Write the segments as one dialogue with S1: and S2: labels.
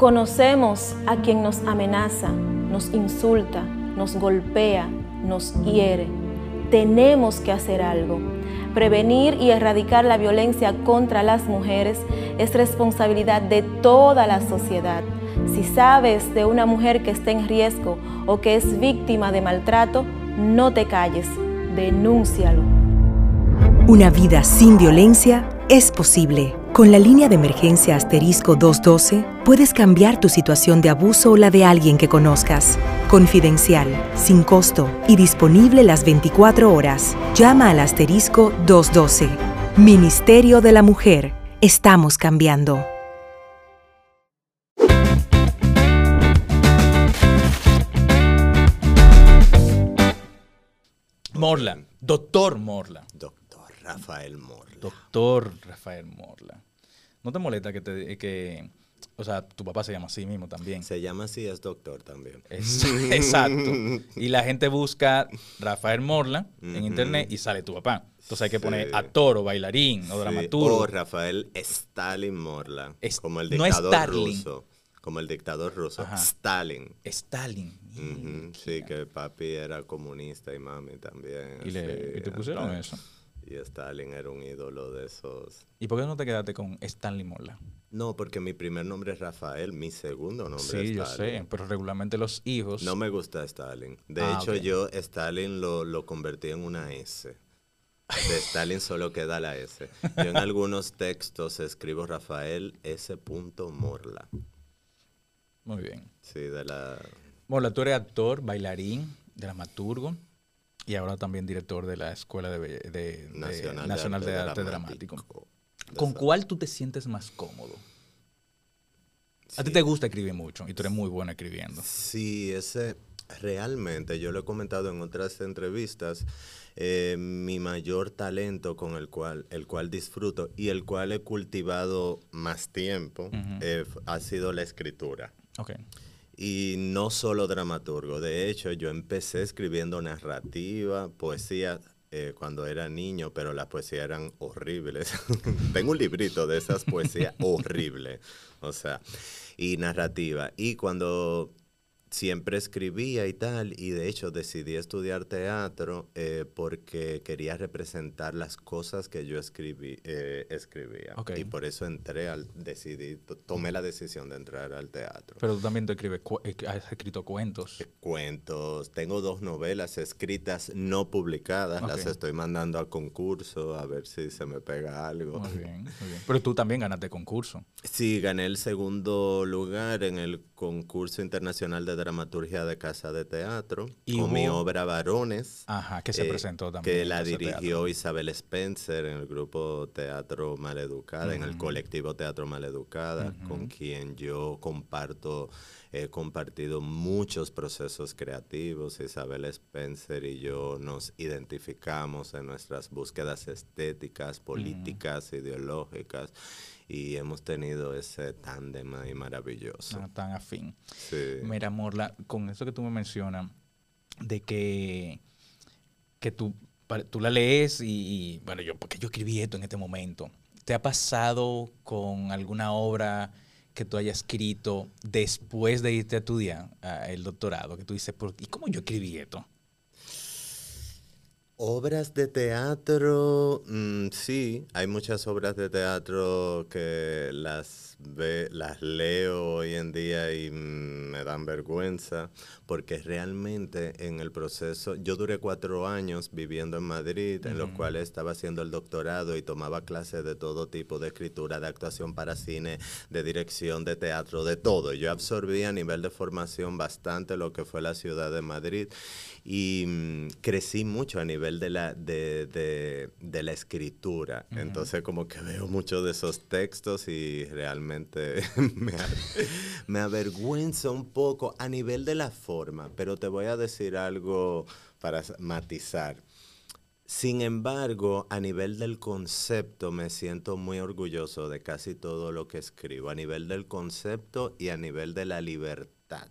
S1: Conocemos a quien nos amenaza, nos insulta, nos golpea, nos hiere. Tenemos que hacer algo. Prevenir y erradicar la violencia contra las mujeres es responsabilidad de toda la sociedad. Si sabes de una mujer que está en riesgo o que es víctima de maltrato, no te calles, denúncialo.
S2: Una vida sin violencia es posible. Con la línea de emergencia asterisco 212 puedes cambiar tu situación de abuso o la de alguien que conozcas. Confidencial, sin costo y disponible las 24 horas. Llama al asterisco 212. Ministerio de la Mujer. Estamos cambiando.
S3: Morla, doctor Morla.
S4: Doctor Rafael Morla.
S3: Doctor Rafael Morla. ¿No te molesta que te que o sea, tu papá se llama así mismo también?
S4: Se llama así, es doctor también.
S3: exacto. Y la gente busca Rafael Morla en internet y sale tu papá. Entonces hay que poner actor o bailarín o dramaturgo.
S4: O Rafael Stalin Morla. como el dictador ruso. Como el dictador ruso. Stalin.
S3: Stalin.
S4: Sí, que papi era comunista y mami también.
S3: ¿Y, te pusieron eso?
S4: Y Stalin era un ídolo de esos.
S3: ¿Y por qué no te quedaste con Stanley Morla?
S4: No, porque mi primer nombre es Rafael, mi segundo nombre
S3: es Stalin. Sí, yo sé, pero regularmente los hijos...
S4: No me gusta Stalin. De ah, hecho, yo Stalin lo, lo convertí en una S. De Stalin solo queda la S. Yo en algunos textos escribo Rafael S. Morla.
S3: Muy bien.
S4: Sí, de la...
S3: Morla, tú eres actor, bailarín, dramaturgo y ahora también director de la Escuela de, Nacional, de, Arte, Dramático. ¿Con cuál tú te sientes más cómodo? A ti te gusta escribir mucho y tú eres muy bueno escribiendo.
S4: Sí, ese realmente, yo lo he comentado en otras entrevistas, eh, mi mayor talento con el cual, el cual disfruto y el cual he cultivado más tiempo eh, ha sido la escritura.
S3: Okay.
S4: Y no solo dramaturgo, de hecho yo empecé escribiendo narrativa, poesía eh, cuando era niño, pero las poesías eran horribles. Tengo un librito de esas poesías horribles, o sea, y narrativa. Y cuando siempre escribía y tal, y de hecho decidí estudiar teatro eh, porque quería representar las cosas que yo escribí, eh, escribía. Y por eso entré al, decidí, tomé la decisión de entrar al teatro.
S3: Pero tú también te escribes, eh, has escrito cuentos.
S4: Cuentos, tengo dos novelas escritas no publicadas, las estoy mandando a concurso a ver si se me pega algo.
S3: Muy bien, muy bien. Pero tú también ganaste concurso.
S4: Sí, gané el segundo lugar en el concurso internacional de dramaturgia de Casa de Teatro ¿Y con mi obra Varones.
S3: Ajá, que se eh, presentó también.
S4: Que la dirigió Isabel Spencer en el grupo Teatro Maleducada, en el colectivo Teatro Maleducada, con quien yo comparto, he compartido muchos procesos creativos. Isabel Spencer y yo nos identificamos en nuestras búsquedas estéticas, políticas, ideológicas y hemos tenido ese tándem ahí maravilloso.
S3: Ah, tan afín. Sí. Mira, Morla, con eso que tú me mencionas, de que, que tú, tú la lees y, bueno, yo, porque yo escribí esto en este momento. ¿Te ha pasado con alguna obra que tú hayas escrito después de irte a estudiar el doctorado? Que tú dices, ¿y cómo yo escribí esto?
S4: Obras de teatro, mm, sí, hay muchas obras de teatro que las, ve, las leo hoy en día y mm, me dan vergüenza, porque realmente en el proceso, yo duré cuatro años viviendo en Madrid, en los cuales estaba haciendo el doctorado y tomaba clases de todo tipo, de escritura, de actuación para cine, de dirección, de teatro, de todo. Yo absorbí a nivel de formación bastante lo que fue la ciudad de Madrid y mm, crecí mucho a nivel de la, de, la escritura. Entonces como que veo muchos de esos textos y realmente me, me avergüenza un poco a nivel de la forma, pero te voy a decir algo para matizar. Sin embargo, a nivel del concepto me siento muy orgulloso de casi todo lo que escribo, a nivel del concepto y a nivel de la libertad.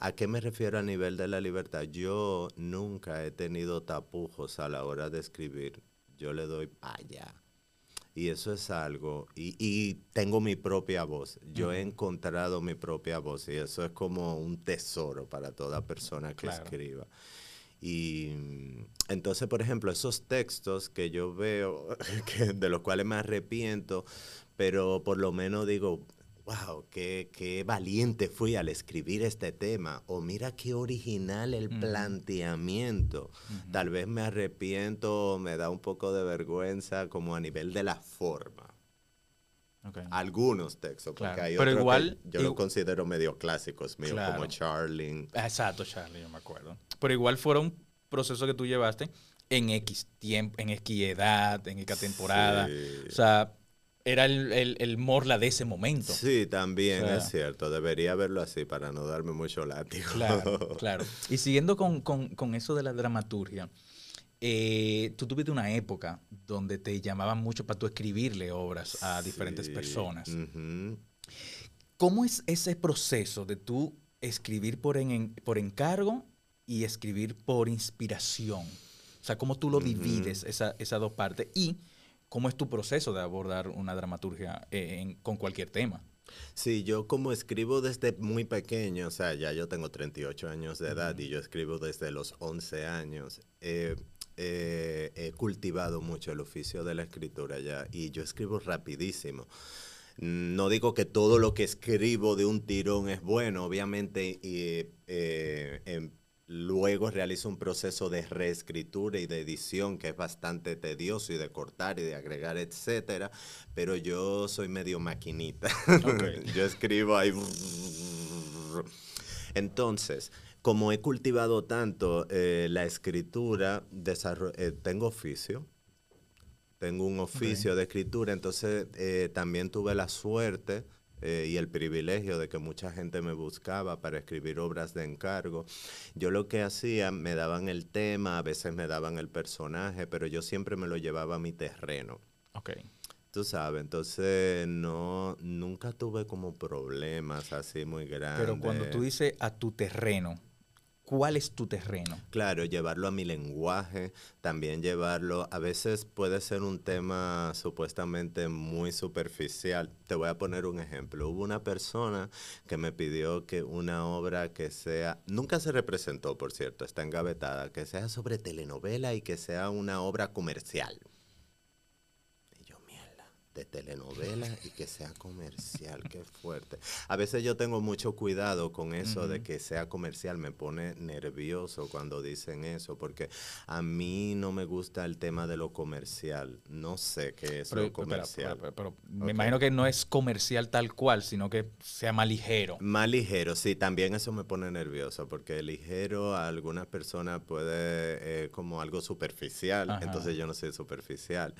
S4: ¿A qué me refiero a nivel de la libertad? Yo nunca he tenido tapujos a la hora de escribir. Yo le doy allá. Y eso es algo, y, tengo mi propia voz. Yo he encontrado mi propia voz y eso es como un tesoro para toda persona que escriba. Y entonces, por ejemplo, esos textos que yo veo, de los cuales me arrepiento, pero por lo menos digo, wow, qué, valiente fui al escribir este tema, o mira qué original el planteamiento. Tal vez me arrepiento, me da un poco de vergüenza como a nivel de la forma. Algunos textos, porque hay Pero igual, yo lo considero medio clásicos míos, como Charlie.
S3: Exacto, Charlie, yo me acuerdo. Pero igual fueron procesos que tú llevaste en X tiempo, en X edad, en X temporada. O sea, era el, morla de ese momento.
S4: Sí, también es cierto. Debería verlo así para no darme mucho látigo.
S3: Claro, claro. Y siguiendo con, eso de la dramaturgia, eh, tú tuviste una época donde te llamaban mucho para tú escribirle obras a diferentes personas. ¿Cómo es ese proceso de tú escribir por, por encargo y escribir por inspiración? O sea, ¿cómo tú lo divides, esas dos partes? Y ¿Cómo es tu proceso de abordar una dramaturgia eh, con cualquier tema?
S4: Sí, yo como escribo desde muy pequeño, o sea, ya yo tengo 38 años de edad y yo escribo desde los 11 años. Eh, he cultivado mucho el oficio de la escritura ya y yo escribo rapidísimo. No digo que todo lo que escribo de un tirón es bueno, obviamente y, eh, Luego realizo un proceso de reescritura y de edición que es bastante tedioso y de cortar y de agregar, etcétera. Pero yo soy medio maquinita. yo escribo ahí. Entonces, como he cultivado tanto eh, la escritura, eh, tengo oficio. Tengo un oficio de escritura, entonces eh, también tuve la suerte eh, y el privilegio de que mucha gente me buscaba para escribir obras de encargo. Yo lo que hacía, me daban el tema, a veces me daban el personaje, pero yo siempre me lo llevaba a mi terreno.
S3: Ok.
S4: Tú sabes, entonces no, nunca tuve como problemas así muy grandes.
S3: Pero cuando tú dices a tu terreno, ¿Cuál es tu terreno?
S4: Claro, llevarlo a mi lenguaje, también llevarlo, a veces puede ser un tema supuestamente muy superficial. Te voy a poner un ejemplo. Hubo una persona que me pidió que una obra que sea, nunca se representó, por cierto, está engavetada, que sea sobre telenovela y que sea una obra comercial de telenovela y que sea comercial, qué fuerte. A veces yo tengo mucho cuidado con eso de que sea comercial, me pone nervioso cuando dicen eso, porque a mí no me gusta el tema de lo comercial, no sé qué es lo comercial.
S3: Pero, me imagino que no es comercial tal cual, sino que sea más ligero.
S4: Más ligero, sí, también eso me pone nervioso, porque ligero a algunas personas puede eh, como algo superficial, entonces yo no soy superficial,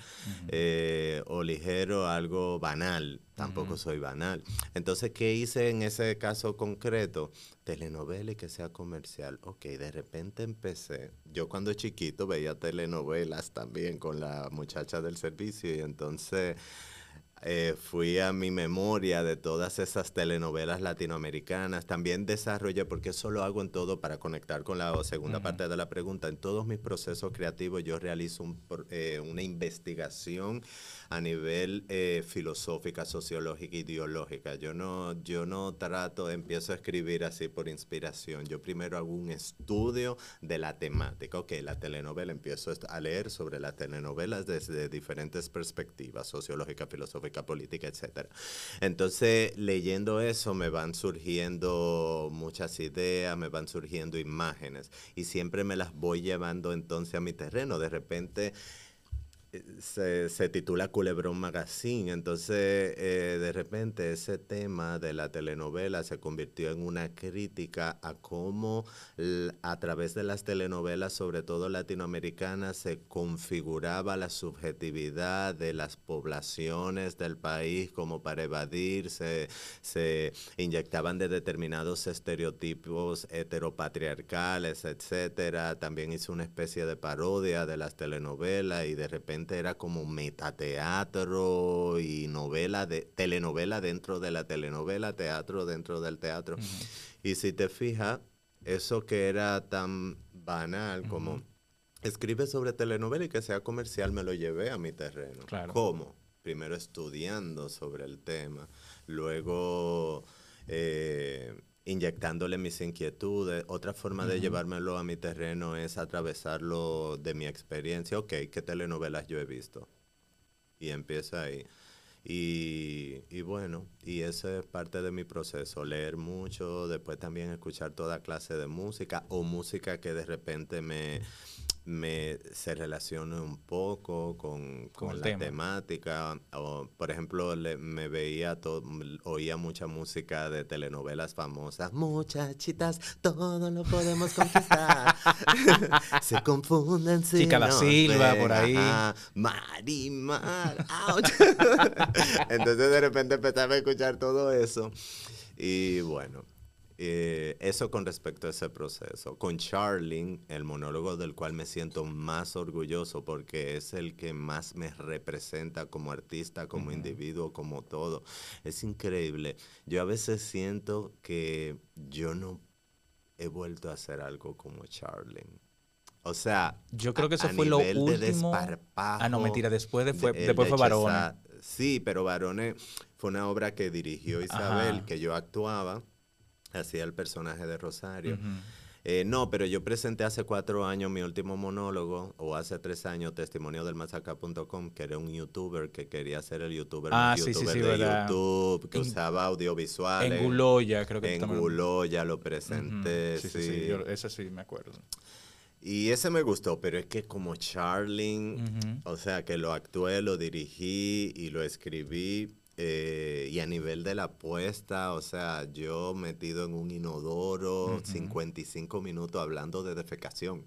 S4: eh, o ligero algo banal, tampoco soy banal. Entonces, ¿qué hice en ese caso concreto? Telenovela y que sea comercial. Ok, de repente empecé. Yo cuando chiquito veía telenovelas también con la muchacha del servicio y entonces eh, fui a mi memoria de todas esas telenovelas latinoamericanas. También desarrollé, porque eso lo hago en todo para conectar con la segunda parte de la pregunta. En todos mis procesos creativos yo realizo eh, una investigación a nivel eh, filosófica, sociológica, ideológica. Yo no, yo no trato, empiezo a escribir así por inspiración. Yo primero hago un estudio de la temática. Ok, la telenovela, empiezo a leer sobre las telenovelas desde diferentes perspectivas, sociológica, filosófica, política, etc. Entonces, leyendo eso me van surgiendo muchas ideas, me van surgiendo imágenes y siempre me las voy llevando entonces a mi terreno. De repente se, se, titula Culebrón Magazine, entonces eh, de repente ese tema de la telenovela se convirtió en una crítica a cómo a través de las telenovelas, sobre todo latinoamericanas, se configuraba la subjetividad de las poblaciones del país como para evadirse, se inyectaban de determinados estereotipos heteropatriarcales, etcétera. También hizo una especie de parodia de las telenovelas y de repente era como metateatro y novela de telenovela dentro de la telenovela, teatro dentro del teatro. Y si te fijas, eso que era tan banal como escribe sobre telenovela y que sea comercial, me lo llevé a mi terreno. ¿Cómo? primero estudiando sobre el tema, luego eh, inyectándole mis inquietudes. Otra forma de llevármelo a mi terreno es atravesarlo de mi experiencia. Ok, ¿qué telenovelas yo he visto? Y empieza ahí. Y, y, bueno, y eso es parte de mi proceso, leer mucho, después también escuchar toda clase de música o música que de repente me, me se relacione un poco con, con, la temática. O, por ejemplo, me veía, todo, oía mucha música de telenovelas famosas. Muchachitas, todo lo podemos conquistar. se confunden si
S3: Chica la Silva, por ahí.
S4: Marimar. Entonces de repente empezaba a escuchar todo eso. Y bueno, eh, eso con respecto a ese proceso. Con Charling, el monólogo del cual me siento más orgulloso porque es el que más me representa como artista, como individuo, como todo. Es increíble. Yo a veces siento que yo no he vuelto a hacer algo como Charling. O sea,
S3: yo creo que eso fue lo último. ah, no, mentira, después de fue, después fue Barone.
S4: Sí, pero Barone fue una obra que dirigió Isabel, que yo actuaba hacía el personaje de Rosario. Eh, no, pero yo presenté hace cuatro años mi último monólogo, o hace tres años, testimonio del masaca.com, que era un youtuber que quería ser el youtuber,
S3: ah,
S4: sí,
S3: sí, sí,
S4: de YouTube, que usaba audiovisuales.
S3: En Guloya, creo que
S4: En Guloya lo presenté,
S3: sí. Sí, sí, ese sí me acuerdo.
S4: Y ese me gustó, pero es que como Charling, o sea, que lo actué, lo dirigí y lo escribí, eh, y a nivel de la apuesta, o sea, yo metido en un inodoro, 55 minutos hablando de defecación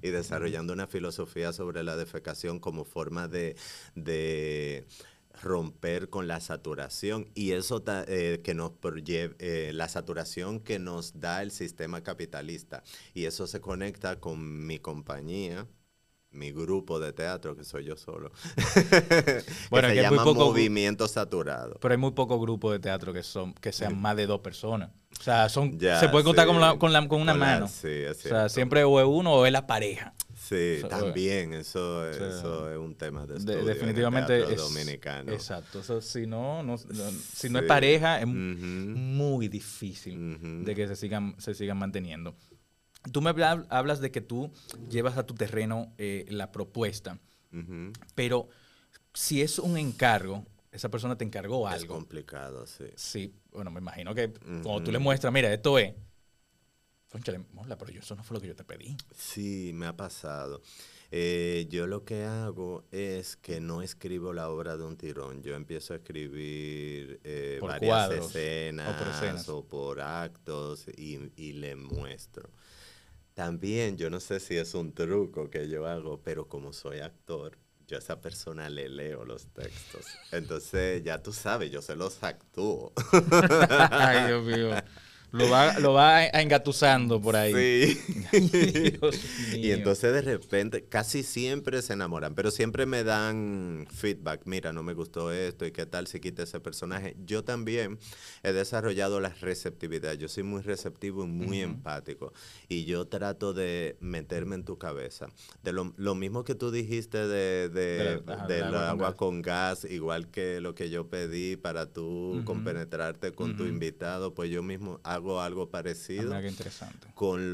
S4: y desarrollando una filosofía sobre la defecación como forma de, romper con la saturación. Y eso eh, que nos eh, la saturación que nos da el sistema capitalista. Y eso se conecta con mi compañía mi grupo de teatro, que soy yo solo. bueno, que se llama Movimiento Saturado.
S3: Pero hay muy pocos grupos de teatro que son que sean más de dos personas. O sea, son se puede contar con, la, con, la, con, una mano. sí, o sea, siempre o es uno o es la pareja.
S4: Sí, también, eso, eso es un tema de estudio
S3: definitivamente
S4: en el dominicano.
S3: Exacto, eso, si no, no, si no es pareja, es muy difícil de que se sigan, se sigan manteniendo. Tú me hablas de que tú llevas a tu terreno eh, la propuesta, pero si es un encargo, esa persona te encargó algo.
S4: Es complicado, sí.
S3: Sí, bueno, me imagino que cuando tú le muestras, mira, esto es, conchale, pero eso no fue lo que yo te pedí.
S4: Sí, me ha pasado. Eh, yo lo que hago es que no escribo la obra de un tirón. Yo empiezo a escribir eh, varias escenas, o por, actos y, y le muestro. También, yo no sé si es un truco que yo hago, pero como soy actor, yo a esa persona le leo los textos. Entonces, ya tú sabes, yo se los actúo.
S3: Ay, Dios mío. Lo va, lo va engatusando por ahí.
S4: Sí. y entonces de repente, casi siempre se enamoran, pero siempre me dan feedback. Mira, no me gustó esto y qué tal si quita ese personaje. Yo también he desarrollado la receptividad. Yo soy muy receptivo y muy empático. Y yo trato de meterme en tu cabeza. De lo, mismo que tú dijiste de, de, del agua con gas. igual que lo que yo pedí para tú compenetrarte con tu invitado, pues yo mismo hago algo parecido.
S3: interesante.
S4: Con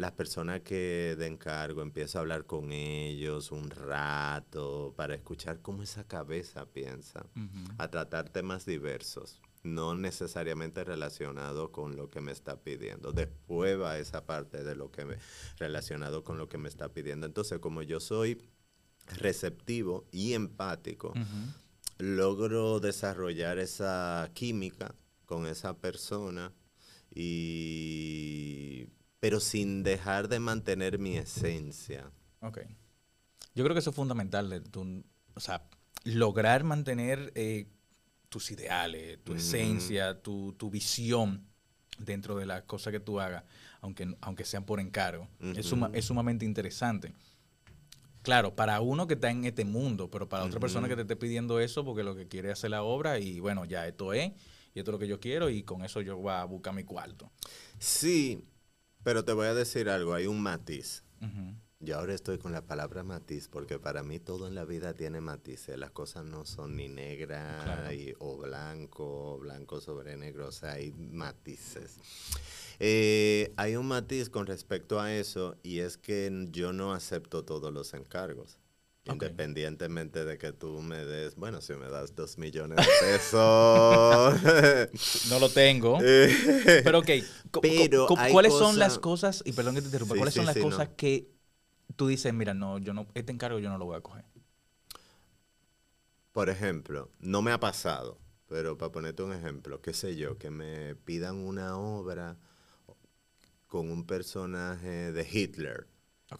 S4: las personas que de encargo, empiezo a hablar con ellos un rato para escuchar cómo esa cabeza piensa, a tratar temas diversos no necesariamente relacionado con lo que me está pidiendo. Después va esa parte de lo que me relacionado con lo que me está pidiendo. Entonces, como yo soy receptivo y empático, logro desarrollar esa química con esa persona y pero sin dejar de mantener mi esencia.
S3: Ok. Yo creo que eso es fundamental, o sea, lograr mantener eh, tus ideales, tu esencia, tu, visión dentro de las cosas que tú hagas, aunque, aunque sean por encargo. es, es, sumamente interesante. Claro, para uno que está en este mundo, pero para otra persona que te esté pidiendo eso porque lo que quiere es hacer la obra y bueno, ya esto es, y esto es lo que yo quiero y con eso yo voy a buscar mi cuarto.
S4: Sí, pero te voy a decir algo, hay un matiz. Yo ahora estoy con la palabra matiz porque para mí todo en la vida tiene matices. Las cosas no son ni negras o blanco, blanco sobre negro, o sea, hay matices. Eh, hay un matiz con respecto a eso y es que yo no acepto todos los encargos. Independientemente de que tú me des, bueno, si me das dos millones de pesos.
S3: no lo tengo. pero ok, pero ¿cuáles son las cosas, y perdón que te interrumpa, cuáles son las cosas que tú dices, mira, no, yo no, este encargo yo no lo voy a coger?
S4: Por ejemplo, no me ha pasado, pero para ponerte un ejemplo, qué sé yo, que me pidan una obra con un personaje de Hitler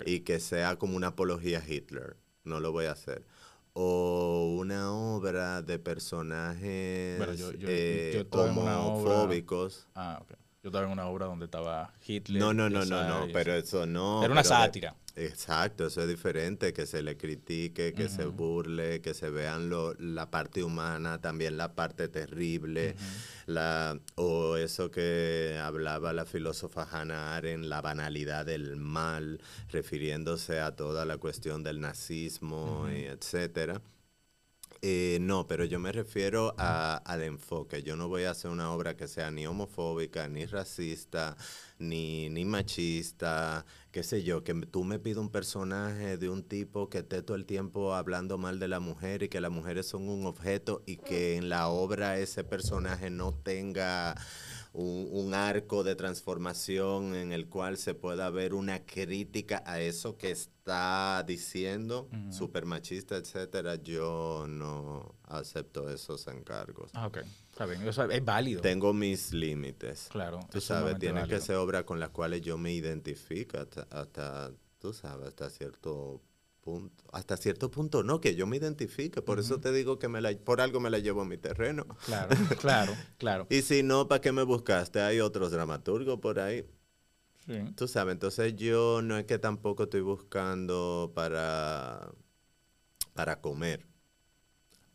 S4: y que sea como una apología a Hitler. No lo voy a hacer. O una obra de personajes eh, homofóbicos.
S3: ah, ok. Yo estaba en una obra donde estaba Hitler.
S4: No, no, no, no, no, pero eso no.
S3: Era una sátira.
S4: Exacto, eso es diferente, que se le critique, que se burle, que se vean lo, la parte humana, también la parte terrible, la, o eso que hablaba la filósofa Hannah Arendt, la banalidad del mal, refiriéndose a toda la cuestión del nazismo, y etcétera. Eh, no, pero yo me refiero al enfoque. Yo no voy a hacer una obra que sea ni homofóbica, ni racista, ni, ni machista, qué sé yo, que tú me pides un personaje de un tipo que esté todo el tiempo hablando mal de la mujer y que las mujeres son un objeto y que en la obra ese personaje no tenga un, arco de transformación en el cual se pueda ver una crítica a eso que está diciendo, super machista, etcétera, yo no acepto esos encargos.
S3: Ah, ok. Está bien. es válido.
S4: Tengo mis límites.
S3: Claro.
S4: Tú sabes, tiene que ser obras con las cuales yo me identifico hasta, hasta, tú sabes, hasta cierto punto, hasta cierto punto no, que yo me identifique, por eso te digo que me la, por algo me la llevo a mi terreno.
S3: Claro, claro, claro.
S4: y si no, ¿para qué me buscaste? Hay otros dramaturgos por ahí. Sí. Tú sabes, entonces yo no es que tampoco estoy buscando para, para comer.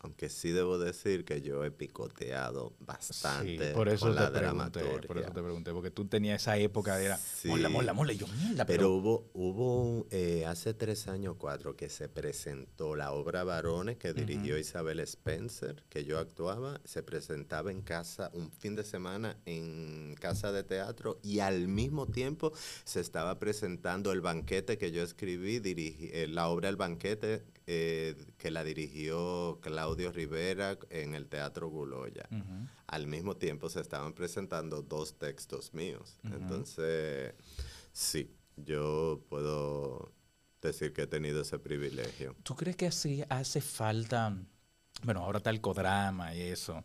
S4: Aunque sí debo decir que yo he picoteado bastante
S3: por eso la dramaturgia. Por eso te pregunté, porque tú tenías esa época de era sí, mola, mola, mola, yo mierda.
S4: Pero, hubo, hubo eh, hace tres años, cuatro, que se presentó la obra Varones que dirigió Isabel Spencer, que yo actuaba, se presentaba en casa un fin de semana en casa de teatro y al mismo tiempo se estaba presentando el banquete que yo escribí, dirigí, eh, la obra El banquete eh, que la dirigió Claudio Rivera en el Teatro Guloya. Al mismo tiempo se estaban presentando dos textos míos. Entonces, sí, yo puedo decir que he tenido ese privilegio.
S3: ¿Tú crees que así hace falta, bueno, ahora está el codrama y eso?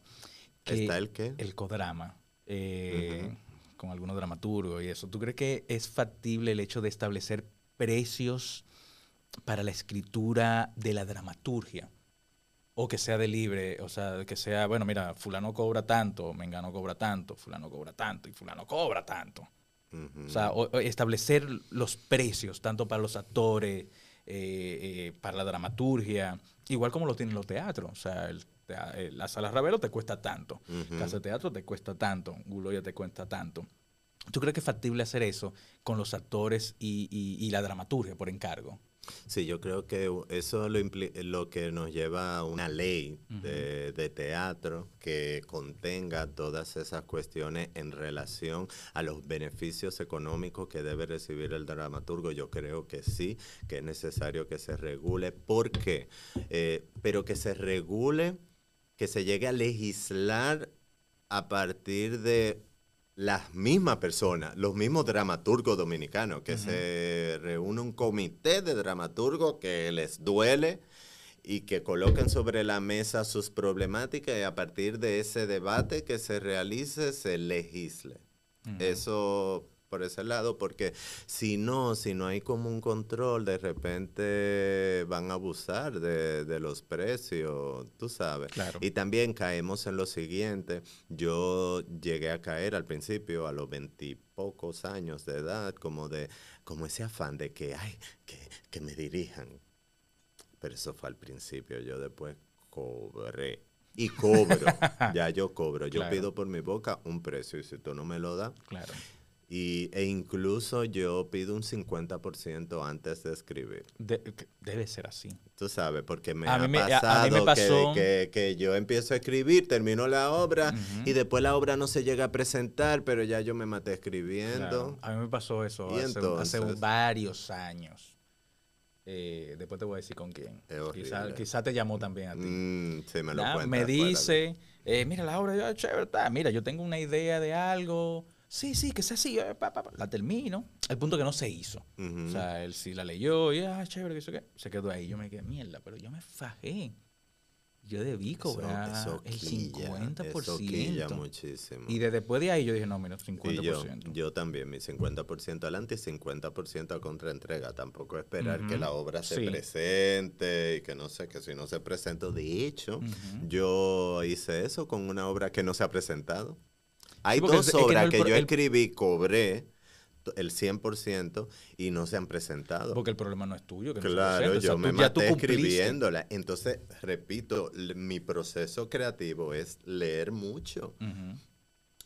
S4: ¿Está el qué?
S3: El codrama. Eh, con algunos dramaturgos y eso. ¿Tú crees que es factible el hecho de establecer precios para la escritura de la dramaturgia. O que sea de libre, o sea, que sea, bueno, mira, fulano cobra tanto, mengano cobra tanto, fulano cobra tanto y fulano cobra tanto. O sea, establecer los precios, tanto para los actores, eh, eh, para la dramaturgia, igual como lo tienen los teatros. O sea, eh, la sala Ravelo te cuesta tanto, Casa de Teatro te cuesta tanto, Guloya te cuesta tanto. ¿Tú crees que es factible hacer eso con los actores y la dramaturgia por encargo?
S4: Sí, yo creo que eso lo, lo que nos lleva a una ley de, teatro que contenga todas esas cuestiones en relación a los beneficios económicos que debe recibir el dramaturgo. Yo creo que sí, que es necesario que se regule. ¿Por qué? Eh, pero que se regule, que se llegue a legislar a partir de las mismas personas, los mismos dramaturgos dominicanos, que se reúne un comité de dramaturgos que les duele y que coloquen sobre la mesa sus problemáticas y a partir de ese debate que se realice se legisle. Eso por ese lado, porque si no, si no hay como un control, de repente van a abusar de, los precios, tú sabes. Y también caemos en lo siguiente, yo llegué a caer al principio, a los veintipocos años de edad, como de, como ese afán de que, ay, que, que me dirijan. Pero eso fue al principio, yo después cobré y cobro. ya yo cobro. Yo pido por mi boca un precio y si tú no me lo das.
S3: Claro.
S4: Y, e incluso yo pido un 50% antes de escribir.
S3: debe ser así.
S4: Tú sabes, porque me, ha pasado Que, yo empiezo a escribir, termino la obra y después la obra no se llega a presentar, pero ya yo me maté escribiendo.
S3: A mí me pasó eso hace, varios años. Eh, después te voy a decir con quién. Quizá, quizá, te llamó también a ti.
S4: Mm, sí, me lo
S3: Me dice, eh, mira la obra, yo, chévere, mira, yo tengo una idea de algo sí, sí, que sea así, eh, la termino. El punto que no se hizo. O sea, él sí la leyó y, ah, chévere, que eso qué. Se quedó ahí. Yo me quedé, mierda, pero yo me fajé. Yo debí cobrar el 50%.
S4: muchísimo.
S3: Y de después de ahí yo dije, no, mira, 50%.
S4: yo, yo, también, mi 50% adelante y 50% a contraentrega. Tampoco esperar que la obra se presente y que no sé, que si no se presenta. De hecho, yo hice eso con una obra que no se ha presentado. Hay dos obras que, yo escribí, cobré el 100% y no se han presentado.
S3: Porque el problema no es tuyo.
S4: claro, yo me maté escribiéndola. Entonces, repito, mi proceso creativo es leer mucho.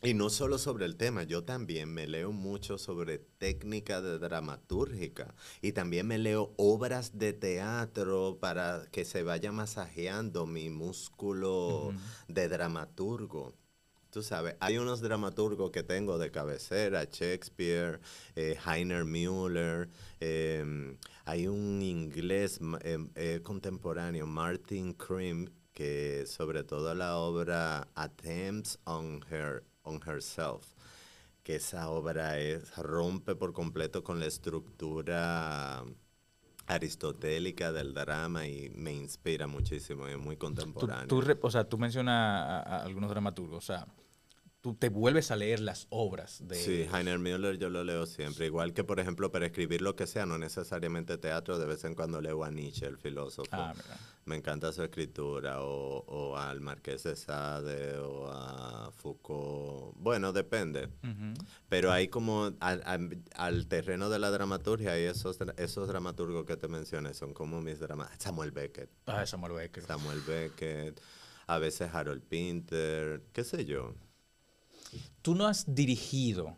S4: Y no solo sobre el tema, yo también me leo mucho sobre técnica de dramatúrgica y también me leo obras de teatro para que se vaya masajeando mi músculo de dramaturgo. Tú sabes, hay unos dramaturgos que tengo de cabecera, Shakespeare, eh, Heiner Müller, em, hay un inglés em, eh, contemporáneo, Martin Krim, que sobre todo la obra Attempts on, Her, on Herself, que esa obra es, rompe por completo con la estructura aristotélica del drama y me inspira muchísimo, es muy contemporáneo.
S3: Tú, o sea, tú mencionas a, algunos dramaturgos, o sea, tú te vuelves a leer las obras de...
S4: Sí, Heiner Müller yo lo leo siempre, igual que por ejemplo para escribir lo que sea, no necesariamente teatro, de vez en cuando leo a Nietzsche, el filósofo. Ah, me encanta su escritura, o, o, al Marqués de Sade, o a Foucault, bueno, depende, pero hay como al, terreno de la dramaturgia y esos, esos dramaturgos que te mencioné son como mis dramas, Samuel Beckett.
S3: Ah, Samuel Beckett.
S4: Samuel Beckett, a veces Harold Pinter, qué sé yo.
S3: Tú no has dirigido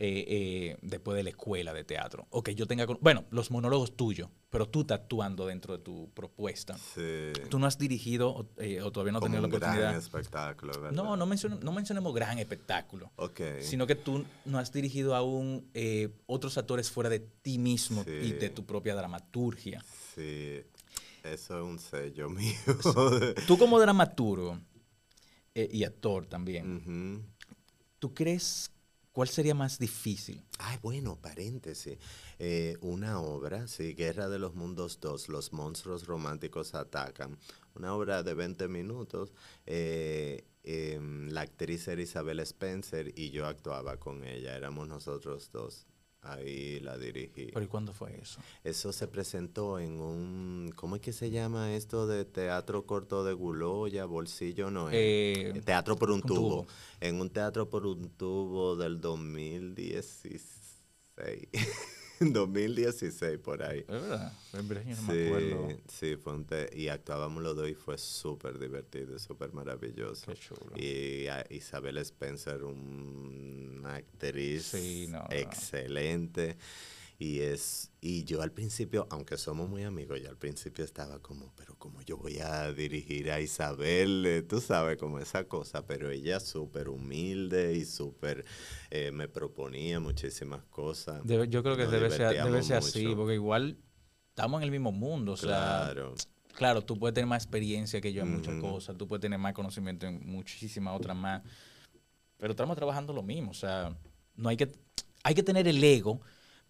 S3: eh, eh, después de la escuela de teatro. O que yo tenga. Bueno, los monólogos tuyos, pero tú estás actuando dentro de tu propuesta.
S4: Sí.
S3: Tú no has dirigido o, eh, todavía no has tenido la oportunidad.
S4: Gran espectáculo, ¿verdad?
S3: No, no, no mencionemos gran espectáculo.
S4: Ok.
S3: Sino que tú no has dirigido aún otros actores fuera de ti mismo y de tu propia dramaturgia.
S4: Sí. Eso es un sello mío.
S3: tú como dramaturgo y actor también. ¿Tú crees cuál sería más difícil?
S4: Ay, bueno, paréntesis. Eh, una obra, sí, Guerra de los Mundos 2, Los monstruos románticos atacan. Una obra de 20 minutos. Eh, em, la actriz era Isabel Spencer y yo actuaba con ella. Éramos nosotros dos. Ahí la dirigí.
S3: ¿Pero y cuándo fue eso?
S4: Eso se presentó en un, ¿cómo es que se llama esto de teatro corto de Guloya, bolsillo no? Eh, teatro por un, tubo. En un teatro por un tubo del 2016. 2016 por ahí.
S3: Es verdad, no
S4: sí,
S3: me acuerdo.
S4: Sí, fue un y actuábamos los dos y fue súper divertido, súper maravilloso.
S3: Qué chulo.
S4: Y Isabel Spencer, una actriz excelente. Y es y yo al principio, aunque somos muy amigos, yo al principio estaba como, pero como yo voy a dirigir a Isabel, eh, tú sabes, como esa cosa, pero ella súper humilde y súper eh, me proponía muchísimas cosas.
S3: yo creo que debe ser, debe ser así, porque igual estamos en el mismo mundo, o claro. sea, claro, tú puedes tener más experiencia que yo en muchas cosas, tú puedes tener más conocimiento en muchísimas otras más, pero estamos trabajando lo mismo, o sea, no hay que, hay que tener el ego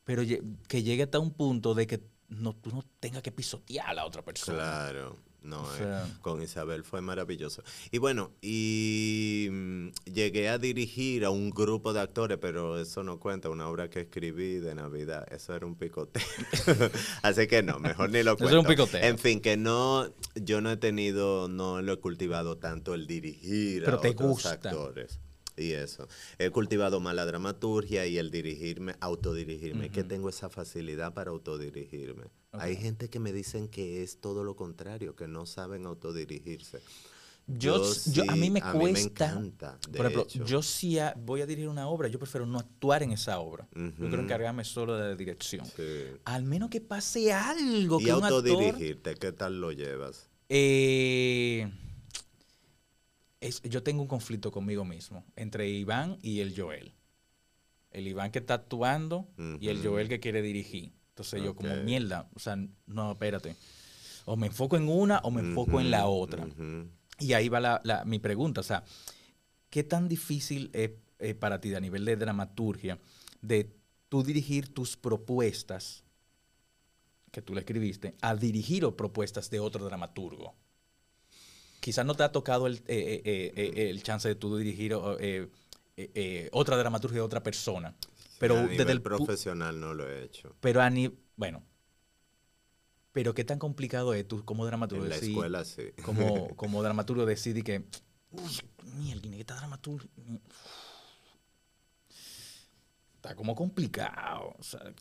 S3: pero que llegue hasta un punto de que no, tú no tengas que pisotear a la otra persona.
S4: Claro. No, eh, con Isabel fue maravilloso. Y bueno, y mm, llegué a dirigir a un grupo de actores, pero eso no cuenta, una obra que escribí de Navidad, eso era un picoteo. Así que no, mejor ni lo cuento. Eso
S3: era un picoteo.
S4: En fin, que no, yo no he tenido, no lo he cultivado tanto el dirigir
S3: pero
S4: a
S3: te
S4: otros
S3: gusta.
S4: actores y eso. He cultivado más la dramaturgia y el dirigirme, autodirigirme, que tengo esa facilidad para autodirigirme. Hay gente que me dicen que es todo lo contrario, que no saben autodirigirse.
S3: Yo, yo, a mí me cuesta. por ejemplo, yo sí voy a dirigir una obra, yo prefiero no actuar en esa obra. Yo quiero encargarme solo de la dirección. Al menos que pase algo.
S4: ¿Y que autodirigirte? ¿Qué tal lo llevas?
S3: Eh, yo tengo un conflicto conmigo mismo entre Iván y el Joel. El Iván que está actuando y el Joel que quiere dirigir. Entonces yo como mierda, o sea, no, espérate. O me enfoco en una o me enfoco en la otra. Y ahí va la, mi pregunta, o sea, ¿qué tan difícil es para ti a nivel de dramaturgia de tú dirigir tus propuestas que tú le escribiste a dirigir o propuestas de otro dramaturgo? Quizás no te ha tocado el, eh, eh, eh, el chance de tú dirigir otra dramaturgia de otra persona. Pero
S4: a desde el profesional no lo he hecho.
S3: Pero a ni, bueno, pero qué tan complicado es tú como dramaturgo
S4: en la escuela sí.
S3: Como, como dramaturgo decir que uy, mierda, que está dramaturgo está como complicado, o sea,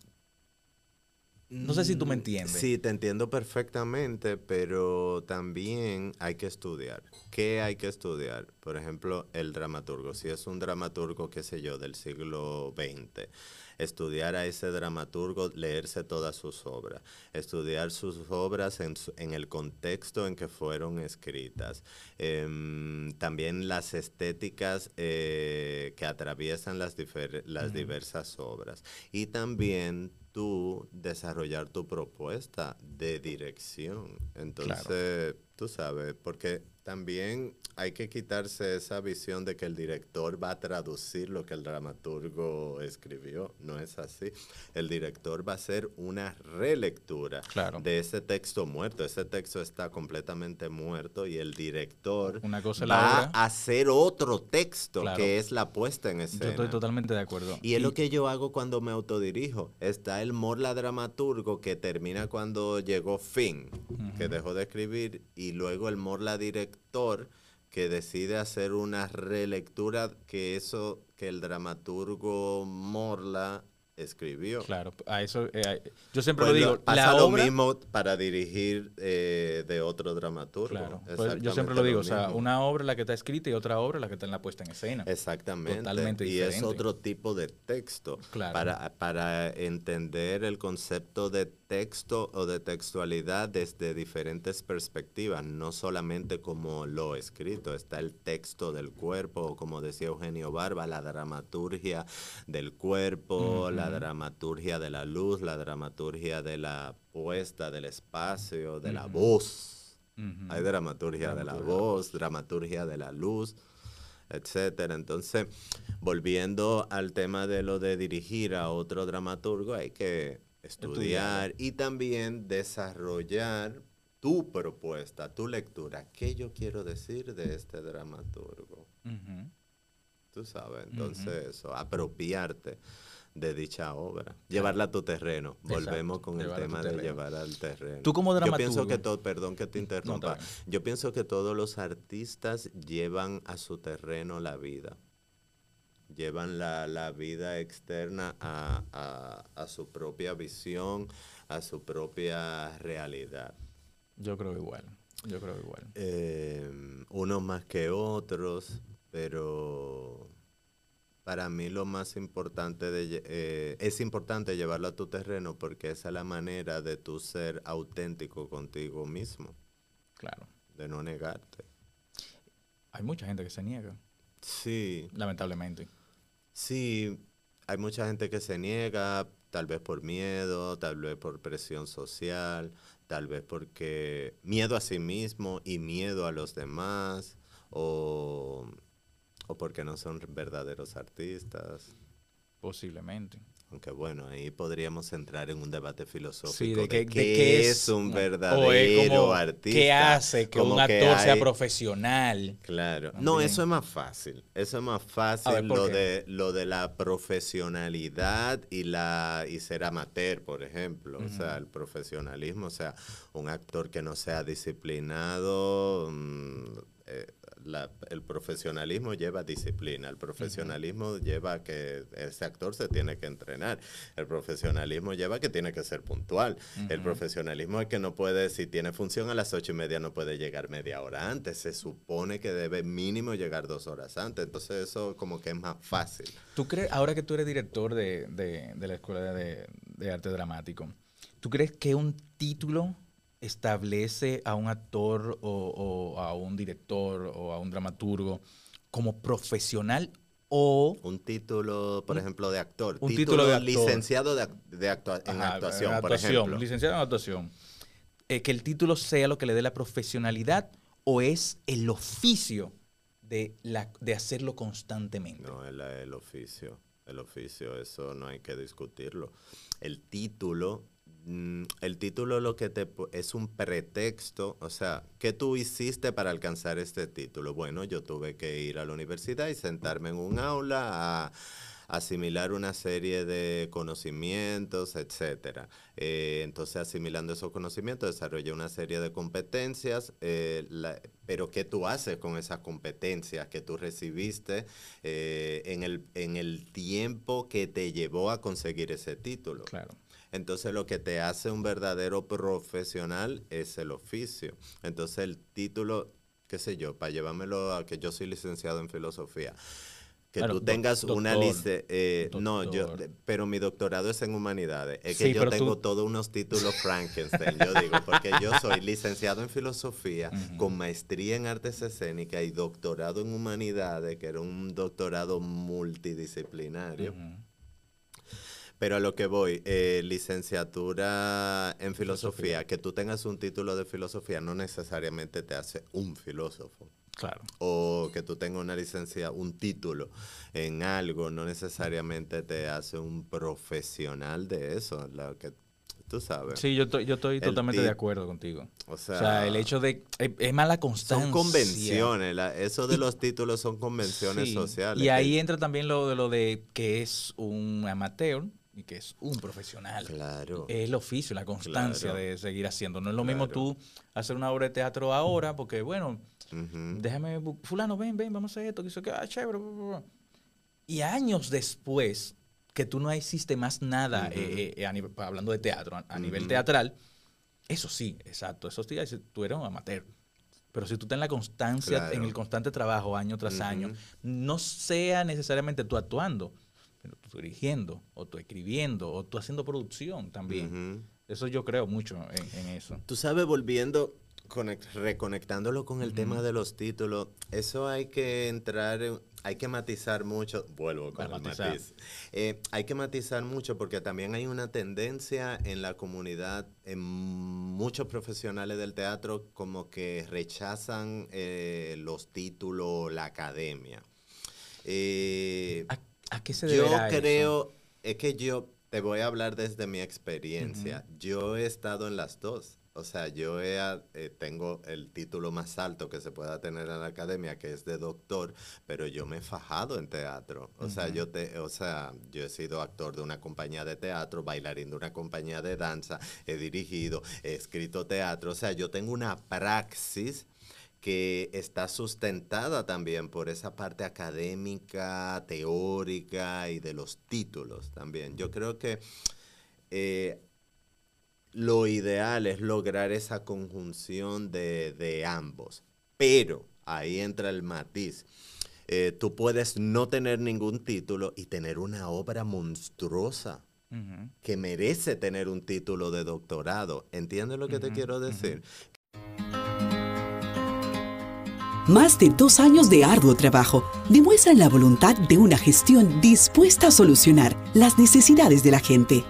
S3: no sé si tú me mm, entiendes.
S4: Sí, te entiendo perfectamente, pero también hay que estudiar. ¿Qué hay que estudiar? Por ejemplo, el dramaturgo. Si es un dramaturgo, qué sé yo, del siglo XX, estudiar a ese dramaturgo, leerse todas sus obras, estudiar sus obras en, el contexto en que fueron escritas, em, también las estéticas eh, que atraviesan las, las diversas obras. Y también tú desarrollar tu propuesta de dirección. Entonces, tú sabes, porque también hay que quitarse esa visión de que el director va a traducir lo que el dramaturgo escribió. No es así. El director va a hacer una relectura de ese texto muerto. Ese texto está completamente muerto y el director va a hacer otro texto que es la puesta en escena.
S3: Yo estoy totalmente de acuerdo.
S4: Y es lo que yo hago cuando me autodirijo. Está el morla dramaturgo que termina cuando llegó fin, que dejó de escribir, y luego el morla director que decide hacer una relectura que eso que el dramaturgo Morla escribió.
S3: Claro, a eso eh, yo siempre lo digo.
S4: Pasa lo mismo para dirigir eh, de otro dramaturgo. Claro,
S3: pues yo siempre lo digo, o sea, una obra la que está escrita y otra obra la que está en la puesta en escena.
S4: Exactamente. Totalmente y es otro tipo de texto. Claro. Para, para entender el concepto de texto o de textualidad desde diferentes perspectivas, no solamente como lo escrito, está el texto del cuerpo, como decía Eugenio Barba, la dramaturgia del cuerpo, la dramaturgia de la luz, la dramaturgia de la puesta del espacio, de la voz. Hay dramaturgia, de la voz, dramaturgia de la luz, etcétera. Entonces, volviendo al tema de lo de dirigir a otro dramaturgo, hay que estudiar y también desarrollar tu propuesta, tu lectura. ¿Qué yo quiero decir de este dramaturgo? Tú sabes, entonces eso, apropiarte de dicha obra, llevarla a tu terreno. Volvemos con el tema de llevar al terreno.
S3: Tú como dramaturgo.
S4: Yo pienso que todo, perdón que te interrumpa, yo pienso que todos los artistas llevan a su terreno la vida llevan la, vida externa a, su propia visión, a su propia realidad.
S3: Yo creo igual, yo creo igual.
S4: Eh, unos más que otros, pero para mí lo más importante de, eh, es importante llevarlo a tu terreno porque esa es la manera de tu ser auténtico contigo mismo.
S3: Claro.
S4: De no negarte.
S3: Hay mucha gente que se niega.
S4: Sí.
S3: Lamentablemente.
S4: Sí, hay mucha gente que se niega, tal vez por miedo, tal vez por presión social, tal vez porque miedo a sí mismo y miedo a los demás, o, o porque no son verdaderos artistas.
S3: Posiblemente.
S4: Aunque bueno, ahí podríamos entrar en un debate filosófico de, qué, es, un verdadero artista.
S3: ¿Qué hace que un actor sea profesional?
S4: Claro. No, eso es más fácil. Eso es más fácil lo de lo de la profesionalidad y la y ser amateur, por ejemplo. O sea, el profesionalismo, o sea, un actor que no sea disciplinado. Mm, eh, el profesionalismo lleva disciplina, el profesionalismo lleva que ese actor se tiene que entrenar, el profesionalismo lleva que tiene que ser puntual, el profesionalismo es que no puede, si tiene función a las ocho y media, no puede llegar media hora antes, se supone que debe mínimo llegar dos horas antes, entonces eso como que es más fácil.
S3: ¿Tú crees, ahora que tú eres director de, de, la Escuela de, de Arte Dramático, ¿tú crees que un título establece a un actor o, a un director o a un dramaturgo como profesional o...
S4: Un título, por ejemplo, de actor. Un título, de licenciado de, en, actuación, por ejemplo.
S3: Licenciado en actuación. Eh, que el título sea lo que le dé la profesionalidad o es el oficio de, la, de hacerlo constantemente.
S4: No, el, el oficio. El oficio, eso no hay que discutirlo. El título Mm, el título lo que te es un pretexto, o sea, ¿qué tú hiciste para alcanzar este título? Bueno, yo tuve que ir a la universidad y sentarme en un aula a asimilar una serie de conocimientos, etcétera. Eh, entonces, asimilando esos conocimientos, desarrollé una serie de competencias, eh, pero ¿qué tú haces con esas competencias que tú recibiste eh, en, el, en el tiempo que te llevó a conseguir ese título?
S3: Claro.
S4: Entonces lo que te hace un verdadero profesional es el oficio. Entonces el título, qué sé yo, para llevármelo a que yo soy licenciado en filosofía. Que tú tengas una licencia, eh, no, yo, pero mi doctorado es en humanidades. Es que yo tengo todos unos títulos Frankenstein, yo digo, porque yo soy licenciado en filosofía, con maestría en artes escénicas y doctorado en humanidades, que era un doctorado multidisciplinario. Pero a lo que voy, eh, licenciatura en filosofía, que tú tengas un título de filosofía no necesariamente te hace un filósofo.
S3: Claro.
S4: O que tú tengas una licencia, un título en algo, no necesariamente te hace un profesional de eso. Lo que tú sabes.
S3: Sí, yo, yo estoy totalmente de acuerdo contigo. O sea, el hecho de... Es, mala constancia.
S4: Son convenciones, eso de los títulos son convenciones sociales.
S3: Y ahí entra también lo de lo de que es un amateur, y que es un profesional.
S4: Claro.
S3: Es el oficio, la constancia de seguir haciendo. No es lo mismo tú hacer una obra de teatro ahora, porque bueno, déjame, fulano, ven, ven, vamos a hacer esto, que eso, que, ah, chévere. Y años después, que tú no hiciste más nada, eh, eh, hablando de teatro, a, nivel teatral, eso sí, exacto, eso sí, tú eres un amateur. Pero si tú estás en la constancia, en el constante trabajo, año tras año, no sea necesariamente tú actuando, tú dirigiendo, o tú escribiendo, o tú haciendo producción también. Eso yo creo mucho en, eso.
S4: Tú sabes, volviendo, reconectándolo con el tema de los títulos, eso hay que entrar, hay que matizar mucho, vuelvo con el matiz. Eh, hay que matizar mucho porque también hay una tendencia en la comunidad, en muchos profesionales del teatro, como que rechazan eh, los títulos, la academia.
S3: Eh, ¿A qué se
S4: Yo creo, es que yo te voy a hablar desde mi experiencia. Yo he estado en las dos. O sea, yo he, eh, tengo el título más alto que se pueda tener en la academia, que es de doctor, pero yo me he fajado en teatro. O sea, yo te, o sea, yo he sido actor de una compañía de teatro, bailarín de una compañía de danza, he dirigido, he escrito teatro. O sea, yo tengo una praxis que está sustentada también por esa parte académica, teórica y de los títulos también. Yo creo que eh, lo ideal es lograr esa conjunción de, ambos, pero ahí entra el matiz. Eh, tú puedes no tener ningún título y tener una obra monstruosa que merece tener un título de doctorado. ¿Entiendes lo que te quiero decir?
S2: Más de dos años de arduo trabajo demuestran la voluntad de una gestión dispuesta a solucionar las necesidades de la gente.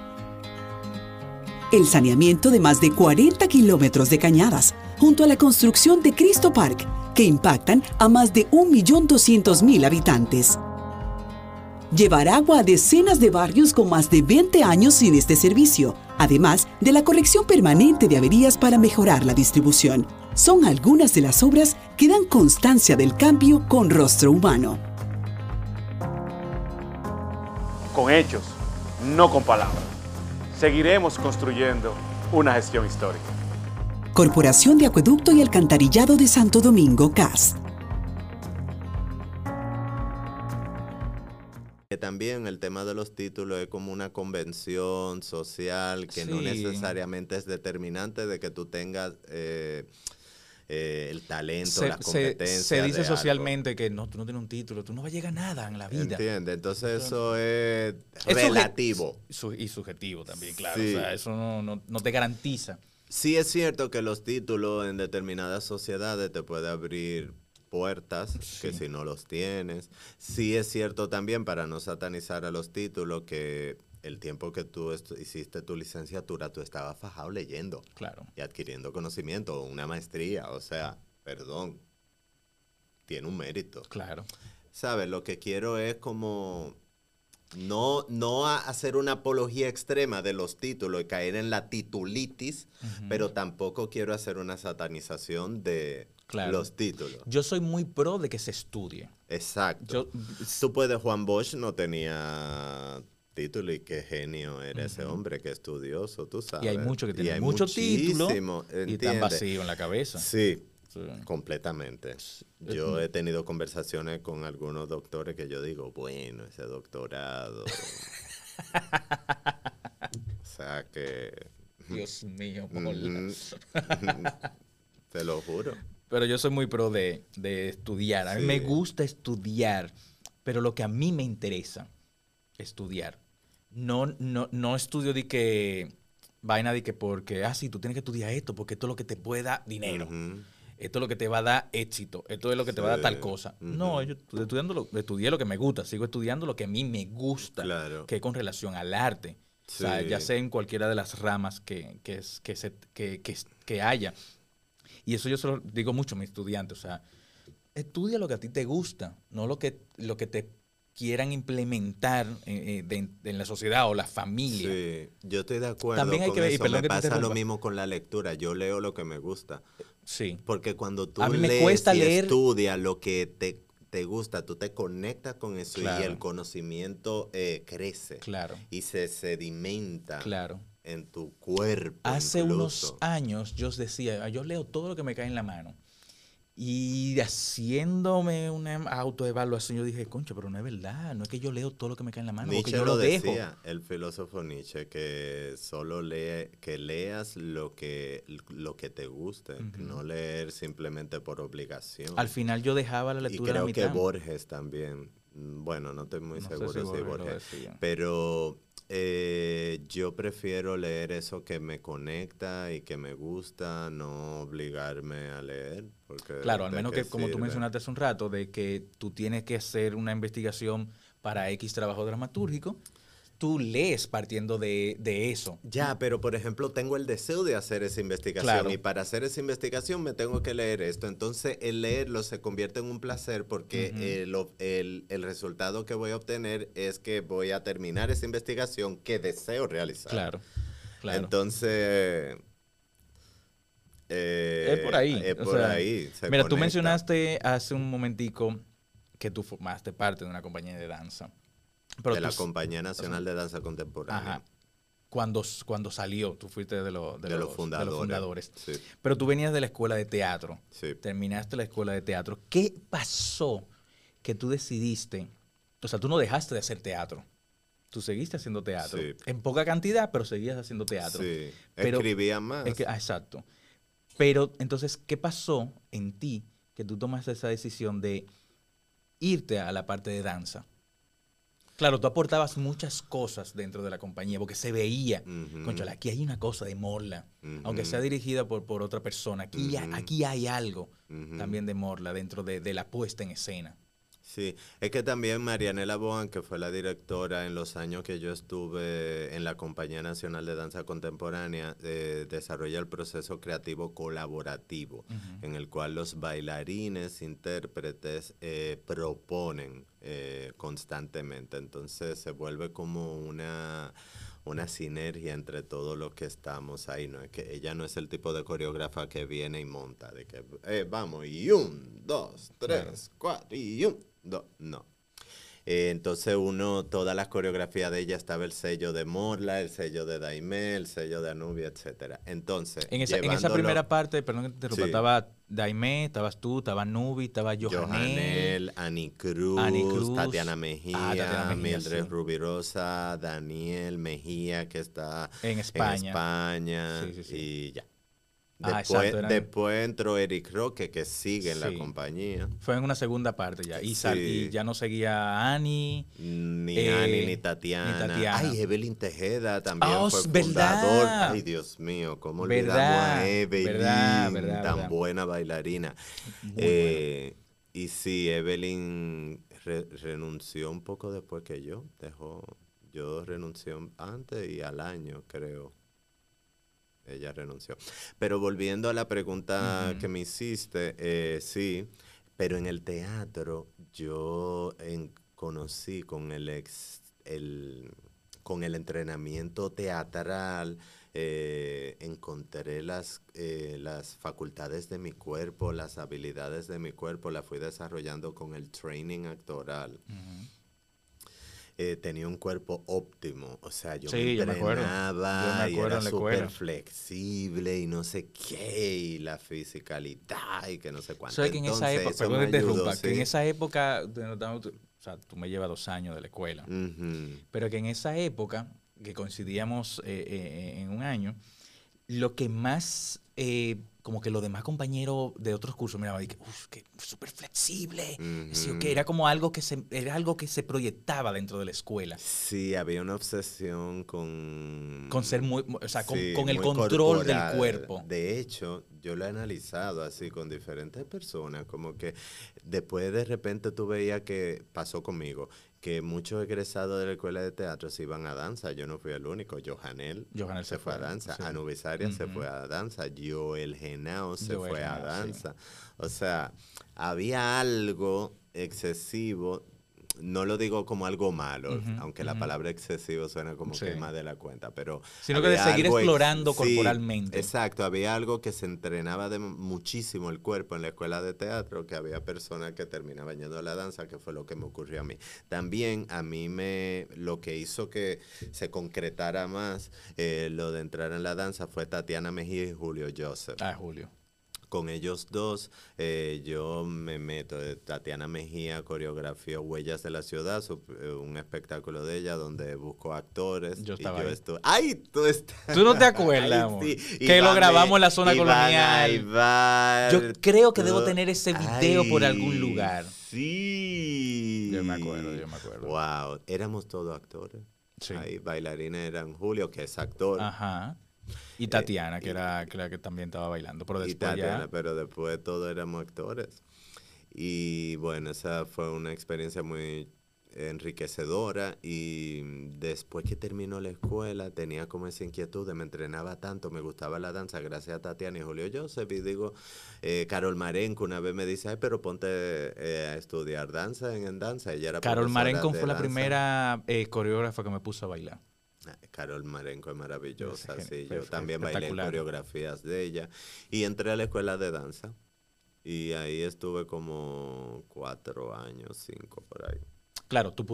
S2: El saneamiento de más de 40 kilómetros de cañadas, junto a la construcción de Cristo Park, que impactan a más de 1.200.000 habitantes. Llevar agua a decenas de barrios con más de 20 años sin este servicio, además de la corrección permanente de averías para mejorar la distribución son algunas de las obras que dan constancia del cambio con rostro humano.
S5: Con hechos, no con palabras. Seguiremos construyendo una gestión histórica.
S2: Corporación de Acueducto y Alcantarillado de Santo Domingo, CAS.
S4: Que también el tema de los títulos es como una convención social que no necesariamente es determinante de que tú tengas eh, eh, el talento,
S3: Se,
S4: la competencia.
S3: se dice
S4: algo.
S3: socialmente que no, tú no tienes un título, tú no vas a llegar a nada en la vida.
S4: ¿Entiendes? Entonces eso es relativo.
S3: su- y subjetivo también, claro.
S4: Sí.
S3: O sea, eso no, no- no te garantiza.
S4: Sí es cierto que los títulos en determinadas sociedades te puede abrir puertas que si no los tienes. Sí es cierto también, para no satanizar a los títulos, que el tiempo que tú hiciste tu licenciatura, tú estabas fajado leyendo
S3: Claro.
S4: y adquiriendo conocimiento, una maestría, o sea, perdón, tiene un mérito.
S3: Claro.
S4: ¿Sabes? Lo que quiero es como no, no hacer una apología extrema de los títulos y caer en la titulitis, pero tampoco quiero hacer una satanización de
S3: Claro.
S4: los títulos.
S3: Yo soy muy pro de que se estudie.
S4: Exacto.
S3: Yo,
S4: Tú puedes, Juan Bosch no tenía título y qué genio era ese hombre, qué estudioso, tú sabes.
S3: y hay muchos que
S4: hay
S3: mucho título y
S4: ¿entiendes?
S3: vacíos en la cabeza.
S4: Sí,
S3: Sí.
S4: completamente. Yo he tenido conversaciones con algunos doctores que yo digo, bueno, ese doctorado. o sea que.
S3: Dios mío,
S4: mm, Te lo juro.
S3: Pero yo soy muy pro de, de estudiar. A mí
S4: Sí.
S3: me gusta estudiar, pero lo que a mí me interesa, estudiar. No, no, no estudio de que vaina de que porque, ah, sí, tú tienes que estudiar esto, porque esto es lo que te puede dar dinero. Esto es lo que te va a dar éxito. Esto es lo que te va a dar tal cosa. No, yo estudiando lo, estudié lo que me gusta. Sigo estudiando lo que a mí me gusta.
S4: Claro.
S3: Que es con relación al arte. O sea, ya sea en cualquiera de las ramas que, que, es- que, se, que, que, que haya. Y eso yo se lo digo mucho a mis estudiantes. O sea, estudia lo que a ti te gusta, no lo que, lo que te quieran implementar eh, eh, de- de- en la sociedad o la familia.
S4: Sí, yo estoy de acuerdo
S3: También hay
S4: con
S3: que ver- y
S4: eso.
S3: perdón
S4: Me
S3: que
S4: pasa lo mismo con la lectura. Yo leo lo que me gusta.
S3: Sí.
S4: Porque cuando tú
S3: A mí me
S4: lees
S3: cuesta
S4: y
S3: leer-
S4: estudias lo que te, te gusta, tú te conectas con eso y el conocimiento eh, crece
S3: Claro.
S4: y se sedimenta
S3: Claro.
S4: En tu cuerpo.
S3: Hace unos
S4: incluso.
S3: años yo os decía, "Ah, yo leo todo lo que me cae en la mano. Y haciéndome una autoevaluación, yo dije, concho, pero no es verdad, no es que yo leo todo lo que me cae en la mano,
S4: Nietzsche
S3: yo
S4: lo,
S3: lo dejo.
S4: decía, el filósofo Nietzsche, que solo lee, que leas lo que, lo que te guste, no leer simplemente por obligación.
S3: Al final yo dejaba la
S4: Y
S3: lectura a la
S4: creo que
S3: mitad.
S4: Borges también. Bueno, no estoy muy
S3: No
S4: seguro
S3: si Borges
S4: Borges. Pero eh, yo prefiero leer eso que me conecta y que me gusta, no obligarme a leer. Porque
S3: Claro, al
S4: ¿de
S3: menos que, como tú mencionaste hace un rato, de que tú tienes que hacer una investigación para X trabajo dramatúrgico, tú lees partiendo de, de eso.
S4: Ya, pero por ejemplo, tengo el deseo de hacer esa investigación
S3: Claro.
S4: y para hacer esa investigación me tengo que leer esto. Entonces, el leerlo se convierte en un placer porque
S3: Ujú.
S4: eh, el, el resultado que voy a obtener es que voy a terminar esa investigación que deseo realizar.
S3: Claro, claro.
S4: Entonces, eh,
S3: es por ahí.
S4: Es
S3: o
S4: por
S3: sea,
S4: ahí.
S3: mira, tú mencionaste hace un momentico que tú formaste parte de una compañía de danza. Pero
S4: de la Compañía Nacional de Danza Contemporánea.
S3: Ajá. Cuando, cuando salió, tú fuiste de, lo- de
S4: De,
S3: los,
S4: los fundadores.
S3: de los fundadores.
S4: Sí,
S3: Pero tú venías de la escuela de teatro.
S4: sí.
S3: Terminaste la escuela de teatro. ¿Qué pasó que tú decidiste? O sea, tú no dejaste de hacer teatro. Tú seguiste haciendo teatro.
S4: Sí.
S3: En poca cantidad, pero seguías haciendo teatro.
S4: Sí.
S3: Pero-
S4: Escribía más.
S3: Es que- ah, exacto. Pero entonces, ¿qué pasó en ti que tú tomaste esa decisión de irte a la parte de danza? Claro, tú aportabas muchas cosas dentro de la compañía porque se veía,
S4: Ujú.
S3: conchale, aquí hay una cosa de Morla, aunque sea dirigida por, por otra persona, aquí, aquí hay algo también de Morla dentro de, de la puesta en escena.
S4: Sí, es que también Marianela Boan, que fue la directora en los años que yo estuve en la Compañía Nacional de Danza Contemporánea, eh, desarrolla el proceso creativo colaborativo, en el cual los bailarines, intérpretes eh, proponen eh, constantemente. Entonces se vuelve como una una sinergia entre todos los que estamos ahí, no es que ella no es el tipo de coreógrafa que viene y monta, de que eh, vamos y un, dos, tres, cuatro y un, dos, no. Eh, entonces uno, todas las coreografías de ella estaba el sello de Morla, el sello de Daimé, el sello de Anubia, etcétera. Entonces,
S3: en esa, en esa primera parte, perdón que te interrumpa, estaba Daimé, estabas tú, estaba Nubi, estaba Johanel,
S4: Johanel Ani, Cruz, Tatiana Mejía, ah, Tatiana Mildred Rubirosa, Daniel Mejía, que está
S3: en España,
S4: en España y ya. Ah, después, después, entró Eric Roque, que sigue en la compañía.
S3: Fue en una segunda parte ya. Y, ya no seguía Ani.
S4: Ni eh, Ani, ni Tatiana. Ay, Evelyn Tejeda también oh, fue fundador. Ay, Dios mío, ¿cómo olvidamos a Evelyn? tan buena bailarina. Eh, y sí, Evelyn renunció un poco después que yo. Dejó, yo renuncié antes y al año, creo ella renunció. Pero volviendo a la pregunta que me hiciste, eh, sí, pero en el teatro yo conocí con el, ex, el, con el entrenamiento teatral, eh, encontré las, eh, las facultades de mi cuerpo, las habilidades de mi cuerpo, las fui desarrollando con el training actoral. Eh, tenía un cuerpo óptimo. O sea, yo me entrenaba y era súper flexible y no sé qué, y la fisicalidad y que no sé cuánto.
S3: ¿Sabes que en esa época, perdón que que en esa época, o sea, tú me llevas dos años de la escuela, pero que en esa época, que coincidíamos eh, eh, en un año, lo que más como que los demás compañeros de otros cursos miraban y que, uff, que súper flexible. que era como algo que se, era algo que se proyectaba dentro de la escuela.
S4: Sí, había una obsesión con...
S3: Con ser muy, o sea, con, el control del cuerpo.
S4: De hecho, yo lo he analizado así con diferentes personas, como que después de repente tú veías que pasó conmigo, que muchos egresados de la escuela de teatro se iban a danza. Yo no fui el único. Johanel,
S3: Johanel
S4: se, fue a danza. Anubisaria se fue a danza. Joel Genao se fue a danza. O sea, había algo excesivo no lo digo como algo malo, aunque la palabra excesivo suena como que más de la cuenta, pero...
S3: Sino que de seguir explorando corporalmente.
S4: Exacto, había algo que se entrenaba de muchísimo el cuerpo en la escuela de teatro, que había personas que terminaban yendo a la danza, que fue lo que me ocurrió a mí. También a mí me, lo que hizo que se concretara más eh, lo de entrar en la danza fue Tatiana Mejía y Julio Joseph.
S3: Ah, Julio
S4: con ellos dos, eh, yo me meto. de Tatiana Mejía coreografió Huellas de la Ciudad, eh, un espectáculo de ella donde buscó actores.
S3: Yo estaba
S4: y yo ¡Ay, tú estás!
S3: ¿Tú no te acuerdas, Que lo grabamos en la zona colonial. yo creo que debo tener ese video por algún lugar.
S4: Sí.
S3: Yo me acuerdo, yo me acuerdo.
S4: Wow, éramos todos actores. Sí. Ahí bailarines eran Julio, que es actor.
S3: Ajá. Y eh, Tatiana, que, era, la que también estaba bailando. Pero después y Tatiana,
S4: pero después todos éramos actores. Y bueno, esa fue una experiencia muy enriquecedora y después que terminó la escuela tenía como esa inquietud, me entrenaba tanto, me gustaba la danza gracias a Tatiana y Julio Joseph y digo, eh, Carol Marenco una vez me dice, ay, pero ponte eh, a estudiar danza en, danza. Ella era
S3: Carol Marenco fue la primera coreógrafa que me puso a bailar.
S4: Carol Marenco es maravillosa, sí. Yo también bailé coreografías de ella. Y entré a la escuela de danza. Y ahí estuve como cuatro años, cinco por ahí.
S3: Claro, tú,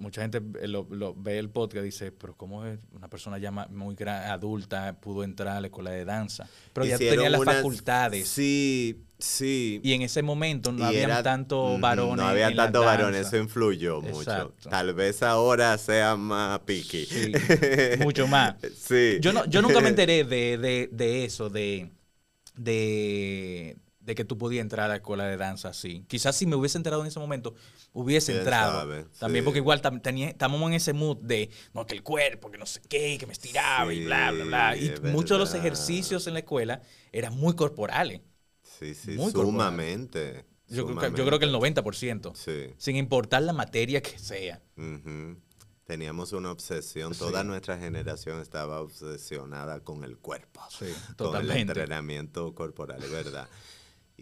S3: mucha gente lo, ve el podcast y dice, pero ¿cómo es una persona ya muy adulta pudo entrar a la escuela de danza? Pero ya tenía las facultades.
S4: Sí, sí.
S3: Y en ese momento no había tanto varones.
S4: No había tanto varones, eso influyó mucho. Tal vez ahora sea más piqui.
S3: Sí, mucho más.
S4: Sí.
S3: Yo, no, yo nunca me enteré de, de, de eso, de, de de que tú podías entrar a la escuela de danza así. Quizás si me hubiese enterado en ese momento, hubiese entrado. también porque igual estamos en ese mood de, no, que el cuerpo, que no sé qué, que me estiraba y bla, bla, bla. Y muchos de los ejercicios en la escuela eran muy corporales.
S4: Sí, sí, sumamente.
S3: Yo, Creo que, el 90%. Sí. Sin importar la materia que sea.
S4: Teníamos una obsesión, toda nuestra generación estaba obsesionada con el cuerpo,
S3: sí,
S4: con el entrenamiento corporal, ¿verdad?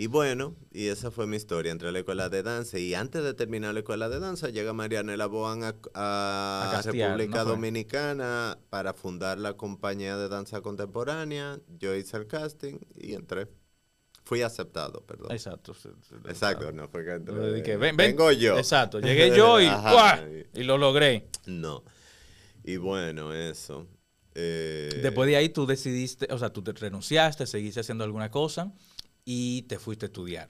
S4: Y bueno, y esa fue mi historia. Entré a la escuela de danza y antes de terminar la escuela de danza llega Marianela Boan a, a, República Dominicana para fundar la compañía de danza contemporánea. Yo hice el casting y entré. fui aceptado, perdón.
S3: Exacto.
S4: Exacto, no fue
S3: que vengo yo. Exacto, llegué yo y, y lo logré.
S4: No. Y bueno, eso.
S3: Eh, Después de ahí tú decidiste, o sea, tú te renunciaste, seguiste haciendo alguna cosa y te fuiste a estudiar.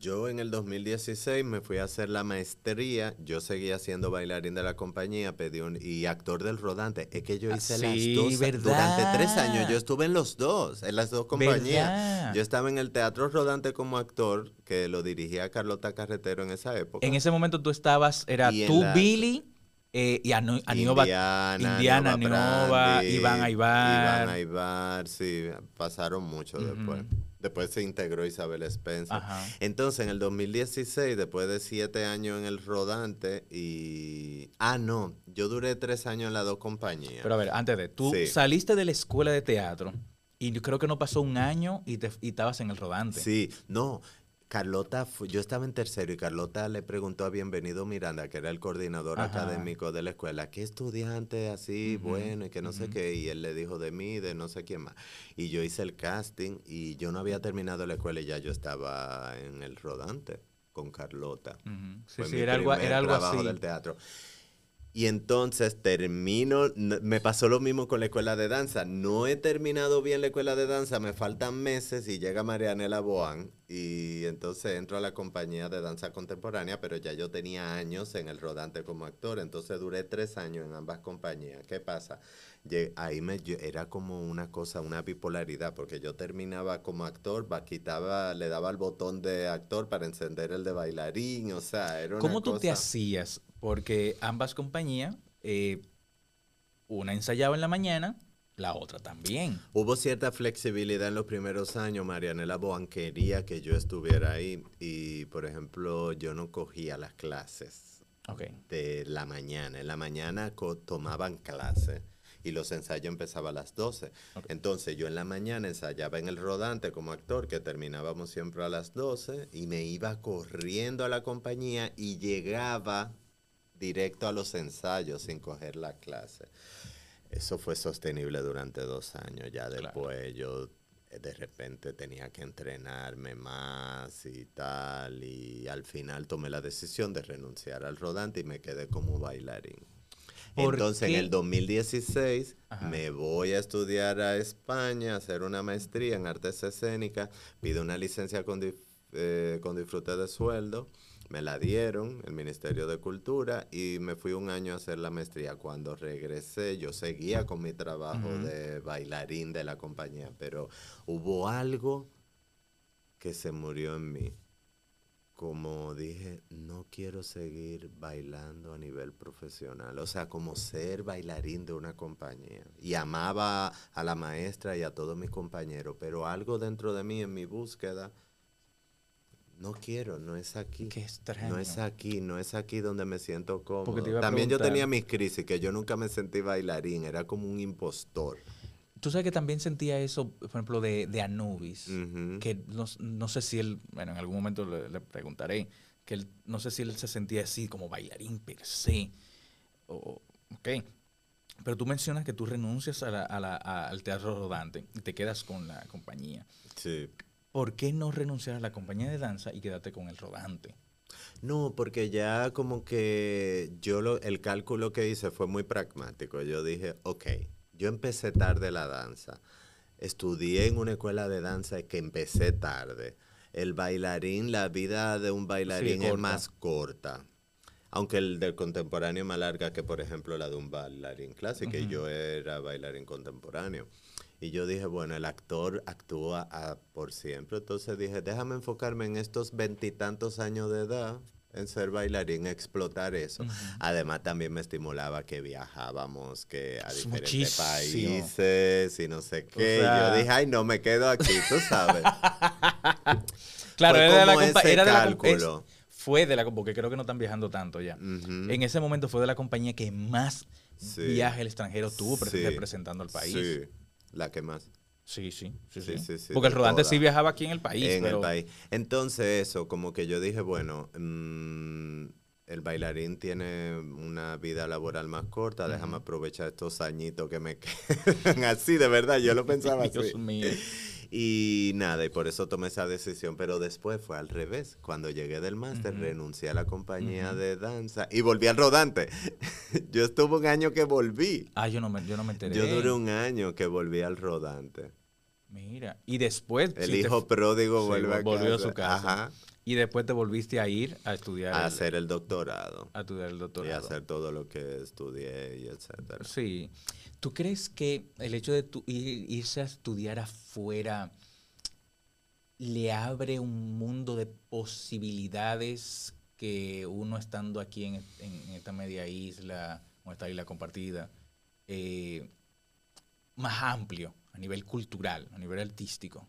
S4: Yo en el 2016 me fui a hacer la maestría, yo seguía siendo bailarín de la compañía, pedí un, y actor del rodante. Es que yo ah, hice las dos durante tres años. Yo estuve en los dos, en las dos compañías. Yo estaba en el Teatro Rodante como actor, que lo dirigía Carlota Carretero en esa época.
S3: En ese momento tú estabas, era tú, Billy, eh, y Indiana, Indiana Iván Aibar.
S4: Iván Aibar, sí, pasaron mucho después. Después se integró Isabel Spencer. Entonces, en el 2016, después de siete años en el rodante, y. Ah, no, yo duré tres años en las dos compañías.
S3: Pero a ver, antes de. Tú saliste de la escuela de teatro y yo creo que no pasó un año y, te, y estabas en el rodante.
S4: Sí, no. Carlota, yo estaba en tercero y Carlota le preguntó a Bienvenido Miranda, que era el coordinador académico de la escuela, ¿qué estudiante así bueno y que no sé qué? Y él le dijo de mí, de no sé quién más. Y yo hice el casting y yo no había terminado la escuela y ya yo estaba en el rodante con Carlota.
S3: Sí, sí, era algo, era algo así.
S4: del teatro. Y entonces termino, me pasó lo mismo con la escuela de danza. No he terminado bien la escuela de danza, me faltan meses y llega Marianela Boan y entonces entro a la compañía de danza contemporánea, pero ya yo tenía años en el rodante como actor, entonces duré tres años en ambas compañías. ¿Qué pasa? Ahí me, era como una cosa, una bipolaridad, porque yo terminaba como actor, va, quitaba, le daba el botón de actor para encender el de bailarín, o sea, era una
S3: ¿Cómo tú te hacías porque ambas compañías, eh, una ensayaba en la mañana, la otra también.
S4: Hubo cierta flexibilidad en los primeros años. Marianela Boan quería que yo estuviera ahí y, por ejemplo, yo no cogía las clases de la mañana. En la mañana tomaban clases y los ensayos empezaban a las 12. Entonces yo en la mañana ensayaba en el rodante como actor, que terminábamos siempre a las 12, y me iba corriendo a la compañía y llegaba directo a los ensayos sin coger la clase. Eso fue sostenible durante dos años. Ya después yo eh, de repente tenía que entrenarme más y tal. Y al final tomé la decisión de renunciar al rodante y me quedé como bailarín. Entonces en el 2016 me voy a estudiar a España, a hacer una maestría en artes escénicas, pido una licencia con, eh, con disfrute de sueldo me la dieron, el Ministerio de Cultura, y me fui un año a hacer la maestría. Cuando regresé, yo seguía con mi trabajo de bailarín de la compañía, pero hubo algo que se murió en mí. Como dije, no quiero seguir bailando a nivel profesional, o sea, como ser bailarín de una compañía. Y amaba a la maestra y a todos mis compañeros, pero algo dentro de mí en mi búsqueda no quiero, no es aquí.
S3: Qué extraño.
S4: No es aquí, no es aquí donde me siento cómodo. También yo tenía mis crisis, que yo nunca me sentí bailarín, era como un impostor.
S3: Tú sabes que también sentía eso, por ejemplo, de, Anubis, que no, sé si él, bueno, en algún momento le, preguntaré, que él, no sé si él se sentía así como bailarín per se. ok. Pero tú mencionas que tú renuncias al teatro rodante y te quedas con la compañía.
S4: Sí.
S3: ¿por qué no renunciar a la compañía de danza y quedarte con el rodante?
S4: No, porque ya como que yo lo, el cálculo que hice fue muy pragmático. Yo dije, ok, yo empecé tarde la danza. Estudié en una escuela de danza que empecé tarde. El bailarín, la vida de un bailarín es más corta. Aunque el del contemporáneo es más larga que, por ejemplo, la de un bailarín clásico. Y yo era bailarín contemporáneo. Y yo dije, bueno, el actor actúa por siempre. Entonces dije, déjame enfocarme en estos veintitantos años de edad, en ser bailarín, explotar eso. Además, también me estimulaba que viajábamos que a diferentes países y no sé qué. yo dije, ay, no, me quedo aquí, tú sabes.
S3: claro, era, de la, era de la fue de la porque creo que no están viajando tanto ya. En ese momento fue de la compañía que más viaje al extranjero tuvo representando al país. Sí.
S4: La que más.
S3: Sí, sí, sí, sí. Porque el rodante sí viajaba aquí en el país.
S4: En el país. Entonces eso, como que yo dije, bueno, mm, el bailarín tiene una vida laboral más corta, déjame aprovechar estos añitos que me quedan así, de verdad, yo lo pensaba así. Dios mío. Y nada, y por eso tomé esa decisión, pero después fue al revés. Cuando llegué del máster, renuncié a la compañía de danza y volví al rodante. yo estuve un año que volví.
S3: Ah, yo no me, yo no me enteré.
S4: Yo duré un año que volví al rodante.
S3: Mira, y después...
S4: El hijo pródigo vuelve a
S3: volvió a su casa. Y después te volviste a ir a estudiar.
S4: A hacer el doctorado.
S3: A estudiar el doctorado. Y
S4: a hacer todo lo que estudié y etcétera.
S3: Sí. ¿Tú crees que el hecho de tu, irse a estudiar afuera le abre un mundo de posibilidades que uno estando aquí en, esta media isla, o esta isla compartida, eh, más amplio a nivel cultural, a nivel artístico?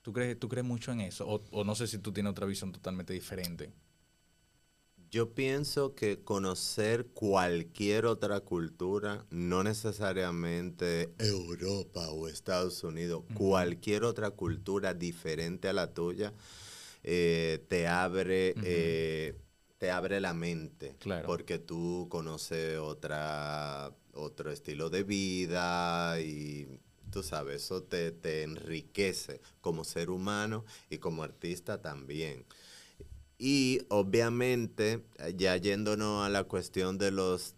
S3: ¿Tú crees, tú crees mucho en eso? O, o no sé si tú tienes otra visión totalmente diferente.
S4: Yo pienso que conocer cualquier otra cultura, no necesariamente Europa o Estados Unidos, cualquier otra cultura diferente a la tuya, eh, te abre... Eh, te abre la mente, claro. porque tú conoces otra, otro estilo de vida y tú sabes, eso te, te enriquece como ser humano y como artista también. Y obviamente, ya yéndonos a la cuestión de los,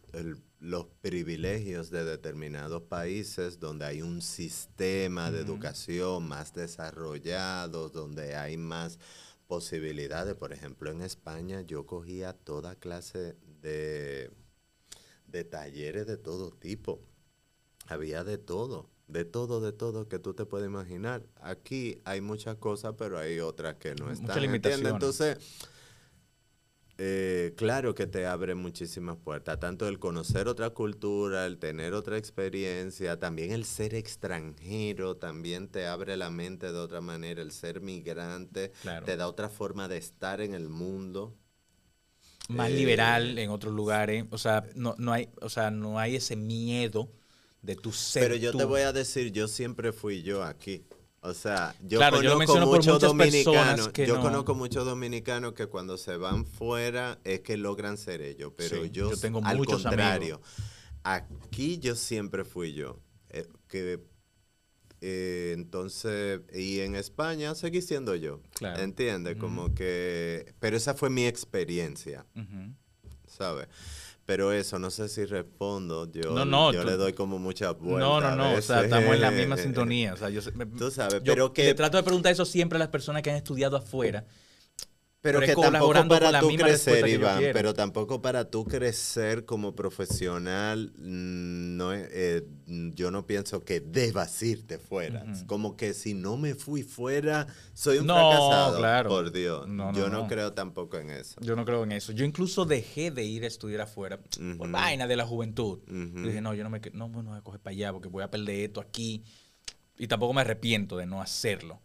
S4: los privilegios de determinados países donde hay un sistema de educación más desarrollado, donde hay más posibilidades. Por ejemplo, en España yo cogía toda clase de, de talleres de todo tipo. Había de todo de todo, de todo que tú te puedes imaginar. Aquí hay muchas cosas, pero hay otras que no están. Muchas limitaciones. Entonces, eh, claro que te abre muchísimas puertas, tanto el conocer otra cultura, el tener otra experiencia, también el ser extranjero, también te abre la mente de otra manera, el ser migrante, te da otra forma de estar en el mundo.
S3: Más liberal eh, en otros lugares, o sea, no, no, hay, o sea, no hay ese miedo de tu ser.
S4: Pero yo te voy a decir, yo siempre fui yo aquí. O sea, yo conozco muchos dominicanos, que yo conozco muchos dominicanos que cuando se van fuera es que logran ser ellos, pero yo, tengo al contrario, aquí yo siempre fui yo. Eh, que eh, entonces, y en España seguí siendo yo. Claro. ¿Entiendes? Como que, pero esa fue mi experiencia. ¿Sabes? Pero eso, no sé si respondo. Yo, yo le doy como mucha vueltas.
S3: No, no, no. O sea, estamos en la misma sintonía. O sea, yo,
S4: Tú sabes, pero que.
S3: trato de preguntar eso siempre a las personas que han estudiado afuera.
S4: Pero, que tampoco para tú crecer, Iván, pero tampoco para tú crecer como profesional, no, eh, yo no pienso que debas irte fuera. Como que si no me fui fuera, soy un fracasado. Claro. Por Dios. yo no, creo tampoco en eso.
S3: Yo no creo en eso. Yo incluso dejé de ir a estudiar afuera por vaina de la juventud. dije, no, yo no me, no, no voy a coger para allá porque voy a perder esto aquí y tampoco me arrepiento de no hacerlo.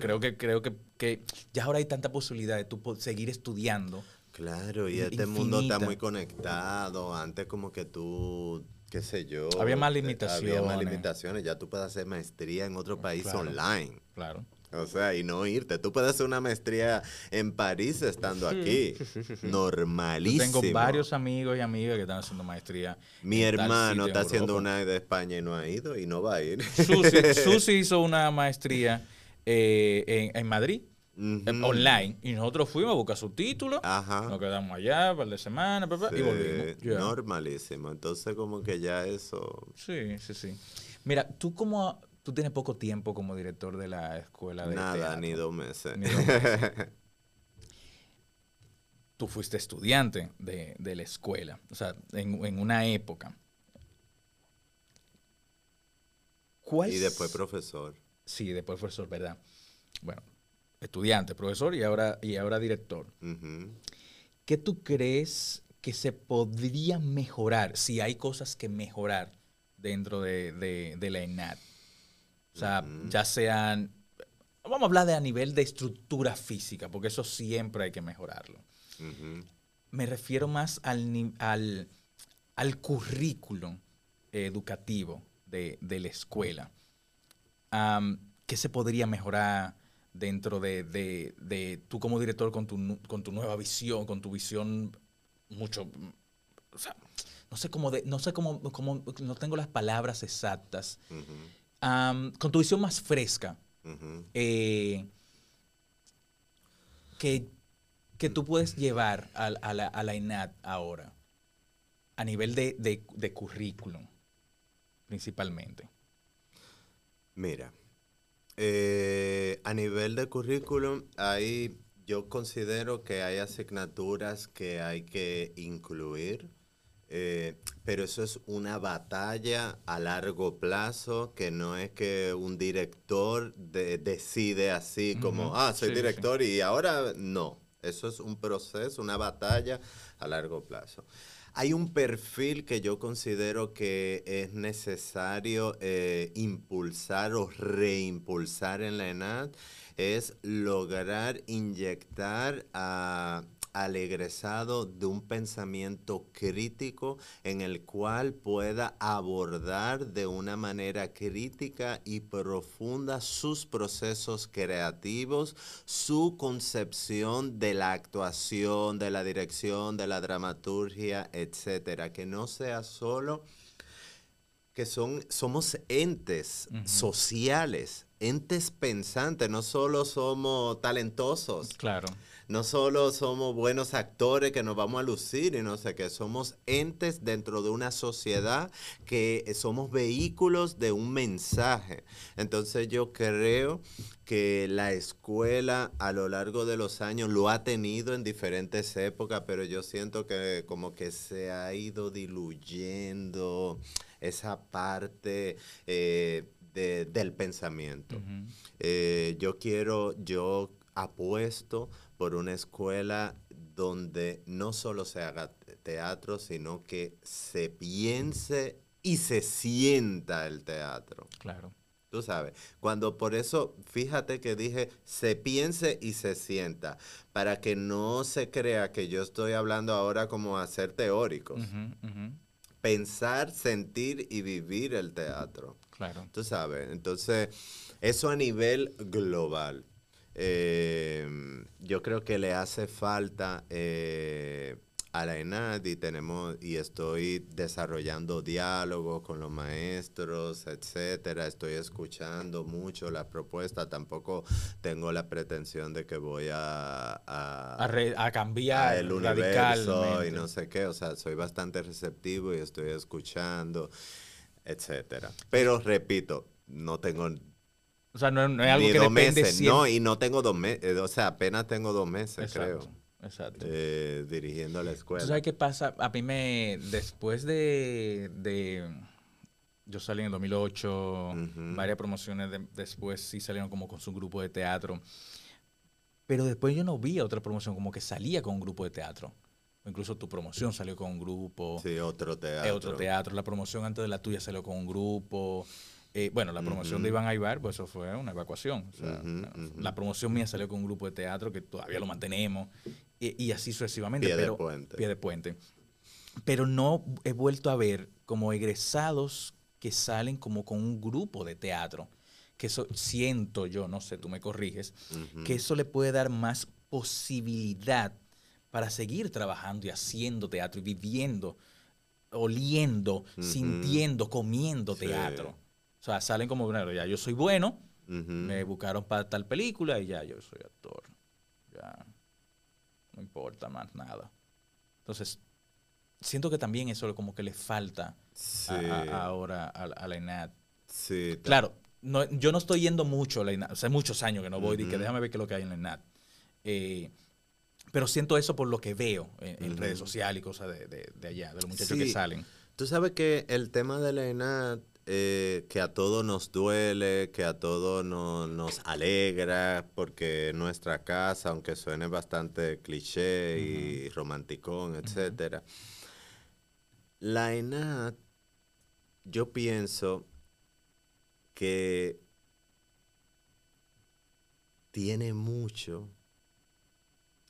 S3: creo que, creo que, que, ya ahora hay tanta posibilidad de tú seguir estudiando.
S4: Claro, y este mundo está muy conectado. Antes como que tú, qué sé yo.
S3: Había más limitaciones.
S4: Había más limitaciones. Ya tú puedes hacer maestría en otro país online.
S3: Claro.
S4: O sea, y no irte. Tú puedes hacer una maestría en París estando aquí. Normalísimo.
S3: tengo varios amigos y amigas que están haciendo maestría.
S4: Mi hermano está haciendo una de España y no ha ido y no va a ir.
S3: Susi, hizo una maestría eh, en, Madrid. Eh, online y nosotros fuimos a buscar su título nos quedamos allá para la semana y volvimos
S4: normalísimo entonces como que ya eso
S3: sí sí sí mira tú como Tú tienes poco tiempo como director de la escuela de
S4: Nada, ni dos meses.
S3: Tú fuiste estudiante de, la escuela, o sea, en, una época.
S4: ¿Cuál y después profesor.
S3: Sí, después profesor, ¿verdad? Bueno, estudiante, profesor y ahora, y ahora director. ¿Qué tú crees que se podría mejorar, si hay cosas que mejorar dentro de, de la ENAT? O sea, ya sean, vamos a hablar de a nivel de estructura física, porque eso siempre hay que mejorarlo. Me refiero más al, al, al currículum educativo de, la escuela. ¿Qué se podría mejorar dentro de, de, tú como director con tu, con tu nueva visión, con tu visión mucho... O sea, no sé cómo, no sé cómo, cómo, no tengo las palabras exactas con tu visión más fresca, eh, que, que, tú puedes llevar a, la, a, la, INAT ahora, a nivel de, de, currículum, principalmente?
S4: Mira, eh, a nivel de currículum, hay, yo considero que hay asignaturas que hay que incluir eh, pero eso es una batalla a largo plazo, que no es que un director decide así como, ah, soy director y ahora no. Eso es un proceso, una batalla a largo plazo. Hay un perfil que yo considero que es necesario eh, impulsar o reimpulsar en la ENAD, es lograr inyectar a al egresado de un pensamiento crítico en el cual pueda abordar de una manera crítica y profunda sus procesos creativos, su concepción de la actuación, de la dirección, de la dramaturgia, etcétera, que no sea solo que son, somos entes sociales, entes pensantes, no solo somos talentosos.
S3: Claro
S4: no solo somos buenos actores que nos vamos a lucir y no sé qué, somos entes dentro de una sociedad que somos vehículos de un mensaje. Entonces yo creo que la escuela a lo largo de los años lo ha tenido en diferentes épocas, pero yo siento que como que se ha ido diluyendo esa parte eh, del pensamiento. Eh, yo quiero, yo apuesto por una escuela donde no solo se haga teatro, sino que se piense y se sienta el teatro.
S3: Claro.
S4: Tú sabes, cuando por eso, fíjate que dije, se piense y se sienta, para que no se crea que yo estoy hablando ahora como hacer teóricos. Pensar, sentir y vivir el teatro.
S3: Claro.
S4: Tú sabes, entonces, eso a nivel global. Eh, yo creo que le hace falta eh, a la ENAD y tenemos y estoy desarrollando diálogos con los maestros, etcétera. Estoy escuchando mucho la propuesta. Tampoco tengo la pretensión de que voy a
S3: a, cambiar
S4: el universo y no sé qué. O sea, soy bastante receptivo y estoy escuchando, etcétera. Pero repito, no tengo
S3: o sea, no, es algo que dos depende
S4: meses. No, y no tengo dos meses. Eh, o sea, apenas tengo dos meses, creo.
S3: Exacto.
S4: Eh, dirigiendo la escuela.
S3: ¿Tú sabes qué pasa? A mí me. Después de. yo salí en 2008, varias promociones después sí salieron como con su grupo de teatro. Pero después yo no vi otra promoción como que salía con un grupo de teatro. Incluso tu promoción salió con un grupo.
S4: Sí, otro teatro.
S3: otro teatro. La promoción antes de la tuya salió con un grupo. Eh, bueno, la promoción de Iván Aybar, pues eso fue una evacuación. La promoción mía salió con un grupo de teatro que todavía lo mantenemos y, así sucesivamente.
S4: Pie
S3: pero,
S4: de puente.
S3: Pie de puente. Pero no he vuelto a ver como egresados que salen como con un grupo de teatro. Que eso siento yo, no sé, tú me corriges, que eso le puede dar más posibilidad para seguir trabajando y haciendo teatro y viviendo, oliendo, sintiendo, comiendo teatro. O sea, salen como, bueno, ya yo soy bueno, me buscaron para tal película y ya yo soy actor. Ya no importa más nada. Entonces, siento que también eso como que le falta ahora a, la INAD.
S4: Sí,
S3: claro, no, yo no estoy yendo mucho a la INAD, hace muchos años que no voy, y que déjame ver qué es lo que hay en la INAD. Eh, pero siento eso por lo que veo en, redes sociales y cosas de, allá, de los muchachos que salen.
S4: Tú sabes que el tema de la ENAD eh, que a todos nos duele, que a todos nos alegra, porque nuestra casa, aunque suene bastante cliché y romanticón, etcétera, la ENAD, yo pienso que tiene mucho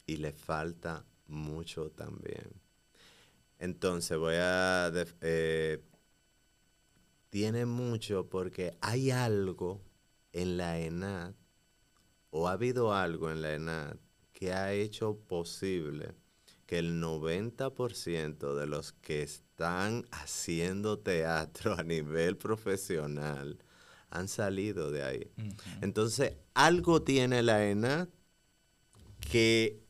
S4: y le falta mucho también. Entonces voy a eh, tiene mucho porque hay algo en la ENAD o ha habido algo en la ENAD que ha hecho posible que el 90% de los que están haciendo teatro a nivel profesional han salido de ahí. Entonces, algo tiene la ENAT que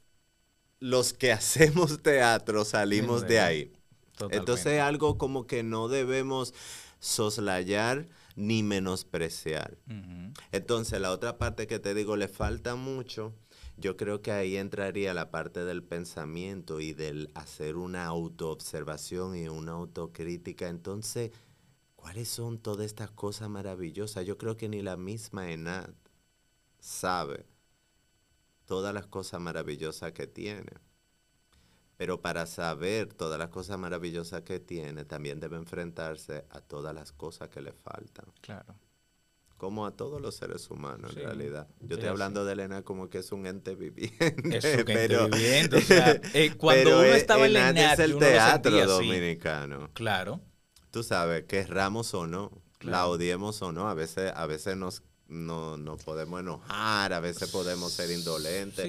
S4: los que hacemos teatro salimos de ahí. Entonces, algo como que no debemos soslayar ni menospreciar. Entonces, la otra parte que te digo, le falta mucho. Yo creo que ahí entraría la parte del pensamiento y del hacer una autoobservación y una autocrítica. Entonces, ¿cuáles son todas estas cosas maravillosas? Yo creo que ni la misma Enad sabe todas las cosas maravillosas que tiene. Pero para saber todas las cosas maravillosas que tiene, también debe enfrentarse a todas las cosas que le faltan.
S3: Claro.
S4: Como a todos los seres humanos, en realidad. Yo estoy hablando de Elena como que es un ente viviente.
S3: Es un ente viviente. O sea, eh, cuando uno estaba en la
S4: es el teatro dominicano.
S3: Claro.
S4: Tú sabes, querramos o no, la odiemos o no, a veces, a veces nos no, no podemos enojar, a veces podemos ser indolentes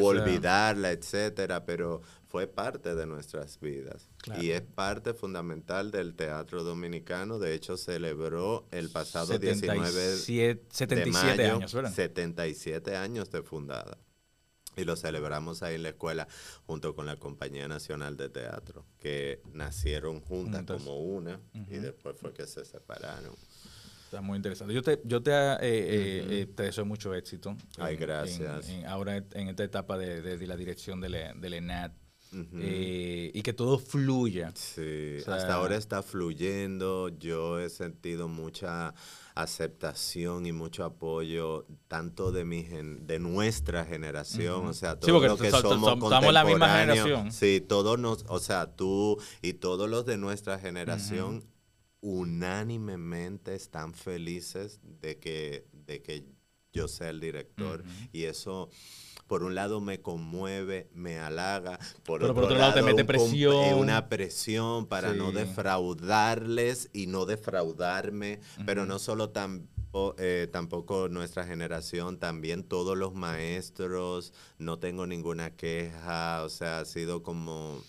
S4: o olvidarla, etcétera, pero fue parte de nuestras vidas y es parte fundamental del teatro dominicano. De hecho, celebró el pasado 19 de mayo, años, 77 años de fundada. Y lo celebramos ahí en la escuela junto con la Compañía Nacional de Teatro, que nacieron juntas como una y después fue que se separaron.
S3: Está muy interesante. Yo te, yo te, eh, eh, eh, te deseo mucho éxito.
S4: Ay, gracias.
S3: ahora en esta etapa de, la dirección del, del ENAT. y que todo fluya.
S4: Sí, hasta ahora está fluyendo. Yo he sentido mucha aceptación y mucho apoyo tanto de mi de nuestra generación, o sea, todos los que somos estamos la misma generación. Sí, todos nos, o sea, tú y todos los de nuestra generación unánimemente están felices de que de que yo sea el director. Y eso por un lado me conmueve, me halaga, por, otro, lado, te mete presión. una presión para no defraudarles y no defraudarme, pero no solo eh, tampoco nuestra generación, también todos los maestros, no tengo ninguna queja, o sea, ha sido como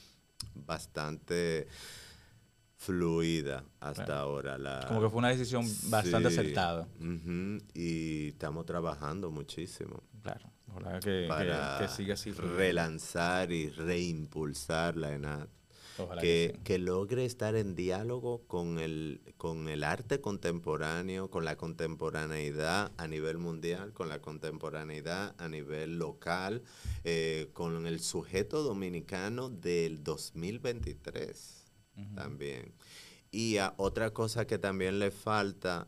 S4: bastante fluida hasta ahora. La,
S3: Como que fue una decisión bastante acertada.
S4: Y estamos trabajando muchísimo.
S3: Claro, que,
S4: para
S3: que, siga así.
S4: Relanzar y reimpulsar la ENAD. Que, que, logre estar en diálogo con el, con el arte contemporáneo, con la contemporaneidad a nivel mundial, con la contemporaneidad a nivel local, eh, con el sujeto dominicano del 2023 también. Y otra cosa que también le falta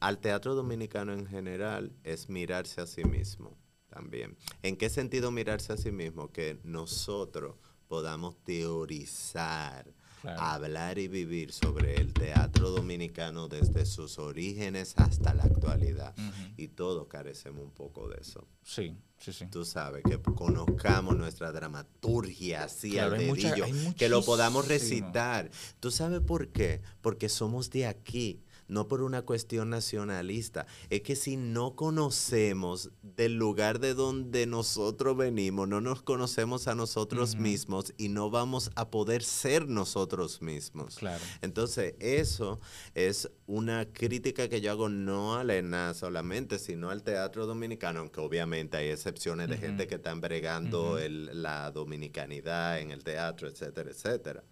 S4: al teatro dominicano en general es mirarse a sí mismo también. ¿En qué sentido mirarse a sí mismo? Que nosotros podamos teorizar hablar y vivir sobre el teatro dominicano desde sus orígenes hasta la actualidad. Y todos carecemos un poco de eso.
S3: Sí, sí, sí.
S4: Tú sabes, que conozcamos nuestra dramaturgia así al dedillo, que lo podamos recitar. ¿Tú sabes por qué? Porque somos de aquí no por una cuestión nacionalista, es que si no conocemos del lugar de donde nosotros venimos, no nos conocemos a nosotros mismos y no vamos a poder ser nosotros mismos.
S3: Claro.
S4: Entonces, eso es una crítica que yo hago no a la ENA solamente, sino al teatro dominicano, aunque obviamente hay excepciones de gente que están bregando la dominicanidad en el teatro, etcétera, etcétera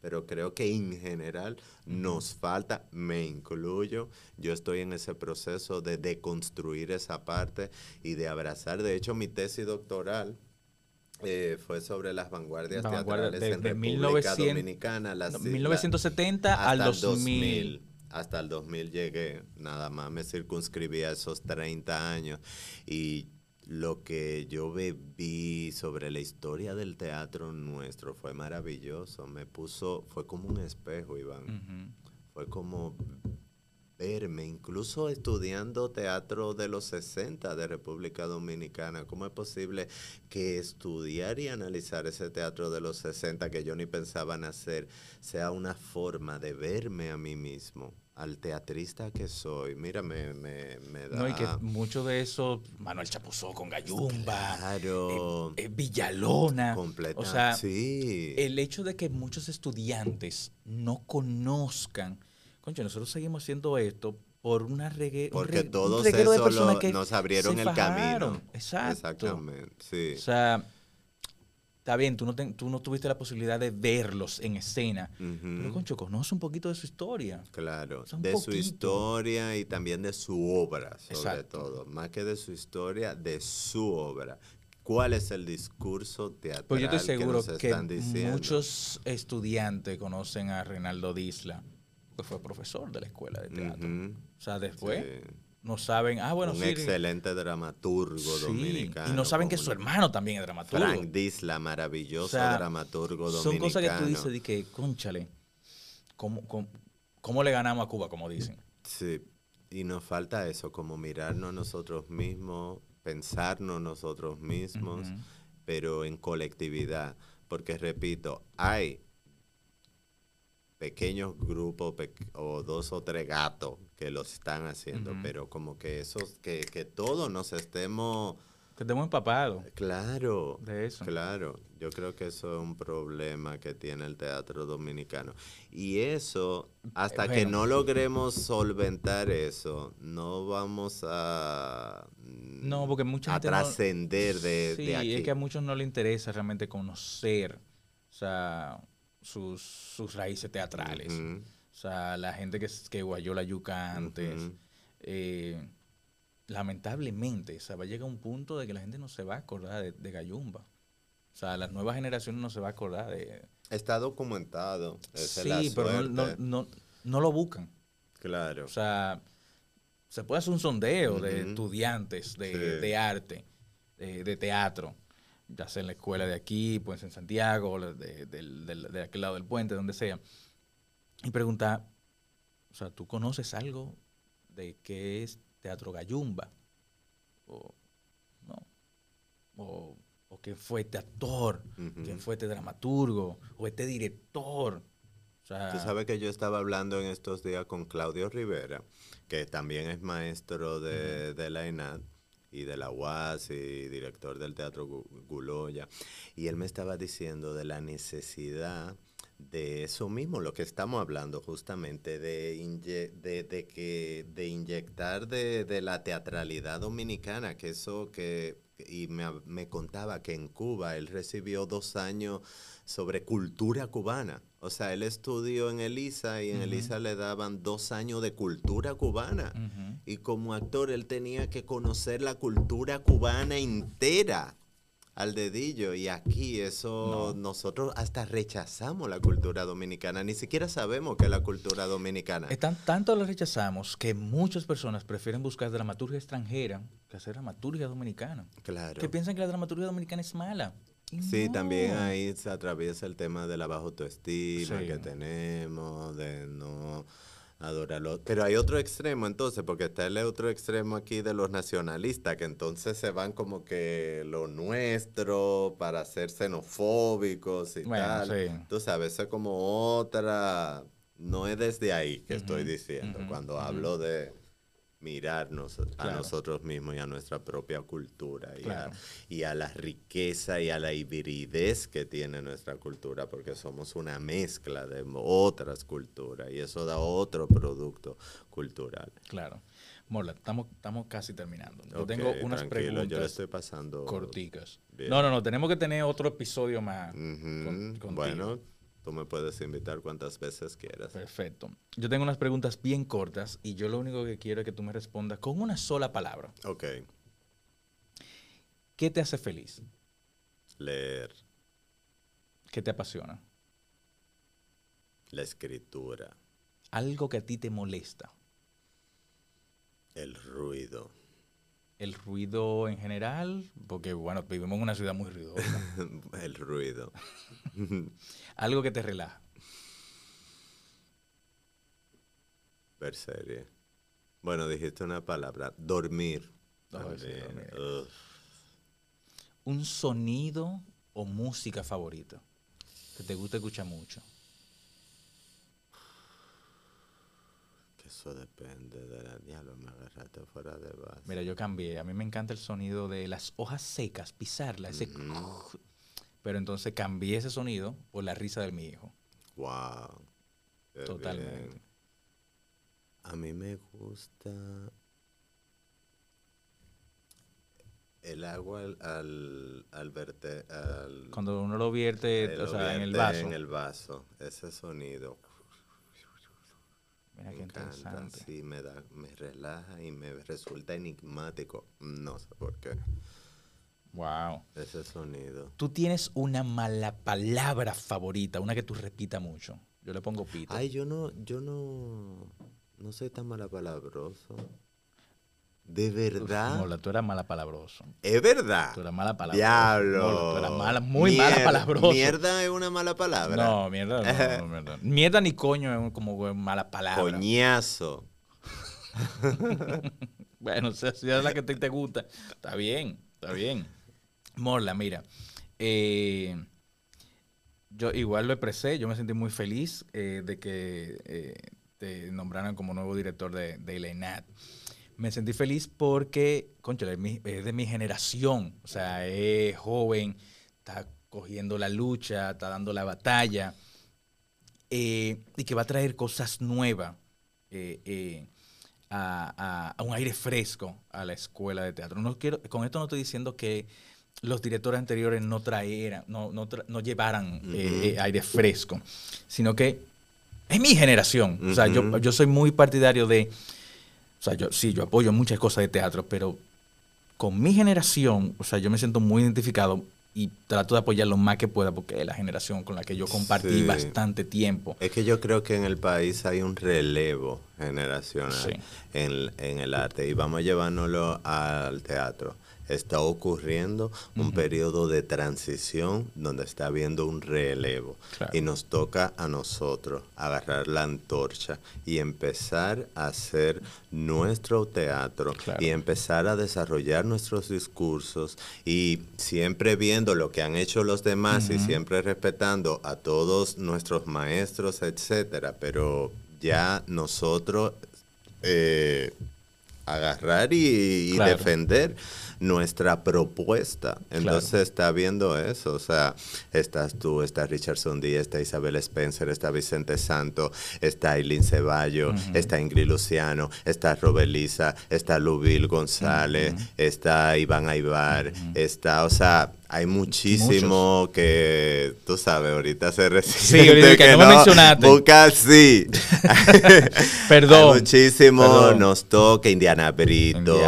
S4: pero creo que en general nos falta, me incluyo, yo estoy en ese proceso de deconstruir esa parte y de abrazar, de hecho mi tesis doctoral eh, fue sobre las vanguardias teatrales en República Dominicana.
S3: 1970 al 2000.
S4: Hasta el 2000 llegué, nada más me circunscribí a esos 30 años y lo que yo vi sobre la historia del teatro nuestro fue maravilloso. Me puso, fue como un espejo, Iván. Fue como verme, incluso estudiando teatro de los 60 de República Dominicana. ¿Cómo es posible que estudiar y analizar ese teatro de los 60 que yo ni pensaba en hacer sea una forma de verme a mí mismo? Al teatrista que soy. Mira, me, me, da...
S3: No, y que mucho de eso, Manuel Chapuzó con Gallumba,
S4: claro.
S3: Eh, eh, Villalona.
S4: Completa.
S3: O sea, sí. el hecho de que muchos estudiantes no conozcan, concho, nosotros seguimos haciendo esto por una regue,
S4: Porque
S3: un
S4: todos
S3: reguero de
S4: eso
S3: personas
S4: lo-
S3: que
S4: nos abrieron
S3: se
S4: el camino.
S3: Exacto.
S4: Exactamente, sí.
S3: O sea, está bien, tú no, ten- tú no tuviste la posibilidad de verlos en escena,
S4: Ujú.
S3: pero concho, conoce un poquito de su historia.
S4: Claro,
S3: O sea,
S4: de su historia y también de su obra, sobre
S3: Exacto.
S4: todo. Más que de su historia, de su obra. ¿Cuál es el discurso teatral
S3: Pues yo estoy seguro
S4: que nos
S3: que,
S4: están diciendo?
S3: muchos estudiantes conocen a Reinaldo Disla, que fue profesor de la escuela de teatro. O sea, después
S4: sí.
S3: No saben, ah, bueno,
S4: Un
S3: sí.
S4: excelente dramaturgo
S3: sí,
S4: dominicano.
S3: Y no saben que su hermano también es dramaturgo.
S4: Frank Disla, maravilloso
S3: O sea,
S4: dramaturgo
S3: Son
S4: dominicano.
S3: cosas que tú dices de que, conchale, ¿cómo, cómo, cómo le ganamos a Cuba, como dicen?
S4: Sí, y nos falta eso, como mirarnos nosotros mismos, pensarnos nosotros mismos, pero en colectividad. Porque repito, hay pequeños grupos pe- o dos o tres gatos que lo están haciendo, pero como que esos, que, que todos nos estemos...
S3: Que estemos empapados
S4: Claro,
S3: de eso.
S4: Claro, yo creo que eso es un problema que tiene el teatro dominicano. Y eso, hasta que no logremos solventar eso, no vamos a,
S3: No, porque mucha
S4: a
S3: gente no-
S4: trascender de,
S3: sí,
S4: de aquí.
S3: es que a muchos no les interesa realmente conocer, o sea, sus, sus raíces teatrales. O sea, la gente que, que guayó la yuca antes, eh, lamentablemente, o sea, va a llegar un punto de que la gente no se va a acordar de, de Gayumba. O sea, las nuevas generaciones no se va a acordar de...
S4: Está documentado. esa
S3: Sí, pero no, no, no, no lo buscan.
S4: Claro.
S3: O sea, se puede hacer un sondeo de estudiantes de,
S4: Sí.
S3: de arte, de, de teatro, ya sea en la escuela de aquí, pues en Santiago, de, de aquel lado del puente, donde sea, y preguntar, o sea, ¿tú conoces algo de qué es Teatro Gayumba? O, ¿no? O, o quién fue este actor, quién fue este dramaturgo, o este director. O sea,
S4: Tú sabes que yo estaba hablando en estos días con Claudio Rivera, que también es maestro de, de la ENAD y de la UAS y director del Teatro Gu- Guloya, y él me estaba diciendo de la necesidad de eso mismo, lo que estamos hablando justamente, de, inye- de, de que, de inyectar de, de la teatralidad dominicana, que eso que, y me, me contaba que en Cuba él recibió dos años sobre cultura cubana. O sea, él estudió en Elisa y en. Elisa le daban dos años de cultura cubana. Y como actor él tenía que conocer la cultura cubana entera al dedillo. Y aquí eso,
S3: No.
S4: nosotros hasta rechazamos la cultura dominicana. Ni siquiera sabemos qué es la cultura dominicana.
S3: Están, tanto lo rechazamos que muchas personas prefieren buscar dramaturgia extranjera que hacer dramaturgia dominicana.
S4: Claro.
S3: Que piensan que la dramaturgia dominicana es mala.
S4: Sí,
S3: no.
S4: también ahí se atraviesa el tema de la baja autoestima
S3: Sí.
S4: que tenemos, de no adorarlo. Pero hay otro extremo entonces, porque está el otro extremo aquí de los nacionalistas, que entonces se van como que lo nuestro para ser xenofóbicos y
S3: Bueno,
S4: tal.
S3: sí.
S4: Tú sabes, eso es como otra, no es desde ahí que estoy diciendo, cuando hablo de mirarnos a
S3: Claro.
S4: nosotros mismos y a nuestra propia cultura y,
S3: Claro.
S4: a, y a la riqueza y a la hibridez que tiene nuestra cultura, porque somos una mezcla de otras culturas y eso da otro producto cultural.
S3: Claro. Morla, estamos, estamos casi terminando. Yo tengo unas preguntas
S4: yo le estoy pasando
S3: corticas.
S4: bien.
S3: No, no, no. Tenemos que tener otro episodio más. Con- contigo.
S4: bueno, tú me puedes invitar cuantas veces quieras.
S3: Perfecto. Yo tengo unas preguntas bien cortas y yo lo único que quiero es que tú me respondas con una sola palabra.
S4: Ok,
S3: ¿Qué te hace feliz?
S4: leer,
S3: ¿Qué te apasiona?
S4: la escritura,
S3: Algo que a ti te molesta.
S4: el ruido,
S3: El ruido en general, porque bueno, vivimos en una ciudad muy ruidosa.
S4: el ruido,
S3: Algo que te relaja.
S4: ver serie. Bueno, dijiste una palabra, dormir.
S3: Oh, sí, dormir. Un sonido o música favorita que te gusta escuchar mucho.
S4: Eso depende de la diablo, me agarraste fuera de base.
S3: Mira, yo cambié. A mí me encanta el sonido de las hojas secas, pisarlas. ese Pero entonces cambié ese sonido por la risa de mi hijo.
S4: Wow. qué
S3: Totalmente.
S4: bien. A mí me gusta el agua al, al, verte,
S3: Cuando uno lo vierte, o sea, en el vaso.
S4: En el vaso, ese sonido.
S3: Mira qué interesante.
S4: Sí, me, da, me relaja y me resulta enigmático. No sé por qué.
S3: Wow.
S4: Ese sonido.
S3: Tú tienes una mala palabra favorita, una que tú repitas mucho. Yo le pongo pito.
S4: Ay, yo no, yo no, no soy tan malapalabroso. ¿De verdad?
S3: Mola, tú eras malapalabroso.
S4: Es verdad.
S3: Tú eras mala palabra.
S4: Diablo.
S3: tú eras mala, muy mala palabroso.
S4: ¿Mierda es una mala palabra?
S3: No, mierda no, mierda. Mierda ni coño es como mala palabra.
S4: Coñazo.
S3: bueno, si es la que te, te gusta, está bien, está bien. Morla, mira. Eh, yo igual lo expresé, yo me sentí muy feliz eh, de que eh, te nombraran como nuevo director de, de Me sentí feliz porque, concha, es, de mi generación, o sea, es joven, está cogiendo la lucha, está dando la batalla, y que va a traer cosas nuevas. A, un aire fresco a la escuela de teatro. No quiero, con esto no estoy diciendo que los directores anteriores no traeran, no, no, llevaran eh, eh, aire fresco, sino que es mi generación. O sea, yo, yo soy muy partidario de, o sea, yo sí, yo apoyo muchas cosas de teatro, pero con mi generación, o sea, yo me siento muy identificado y trato de apoyar lo más que pueda porque es la generación con la que yo compartí bastante tiempo.
S4: Es que yo creo que en el país hay un relevo generacional en, en, el arte y vamos llevándolo al teatro está ocurriendo un periodo de transición donde está habiendo un relevo. Y nos toca a nosotros agarrar la antorcha y empezar a hacer nuestro teatro y empezar a desarrollar nuestros discursos y siempre viendo lo que han hecho los demás y siempre respetando a todos nuestros maestros, etcétera, pero ya nosotros eh, agarrar y, defender nuestra propuesta. Entonces está viendo eso. O sea, estás tú, está Richardson Díaz, está Isabel Spencer, está Vicente Santo, está Eileen Ceballo, está Ingrid Luciano, está Robelisa, está Lubil González, está Iván Aibar, está, o sea, hay muchísimo que tú sabes, ahorita se recibe.
S3: Sí, ahorita que, no, me mencionaste.
S4: Busca sí.
S3: Perdón.
S4: muchísimo. Nos toca Indiana Brito.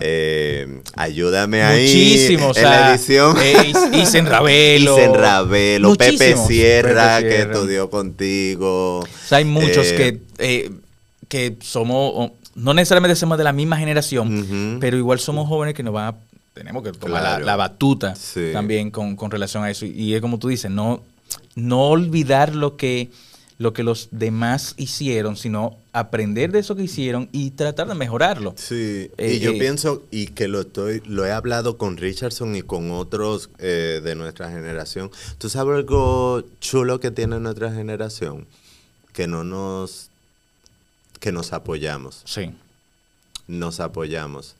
S4: Eh, ayúdame ahí. Muchísimo. En la edición.
S3: Eh, Isen Ravelo.
S4: Isen Ravelo. Pepe Sierra, que estudió contigo.
S3: O sea, hay muchos que, eh, que somos no necesariamente somos de la misma generación, pero igual somos jóvenes que nos van a tenemos que tomar la, batuta también con, relación a eso. Y es como tú dices, no, no olvidar lo que, lo que los demás hicieron, sino aprender de eso que hicieron y tratar de mejorarlo.
S4: Sí, y yo eh, eh, pienso, y que lo estoy, lo he hablado con Richardson y con otros eh, de nuestra generación. ¿Tú sabes algo chulo que tiene nuestra generación? Que no nos, que nos apoyamos.
S3: Sí.
S4: Nos apoyamos.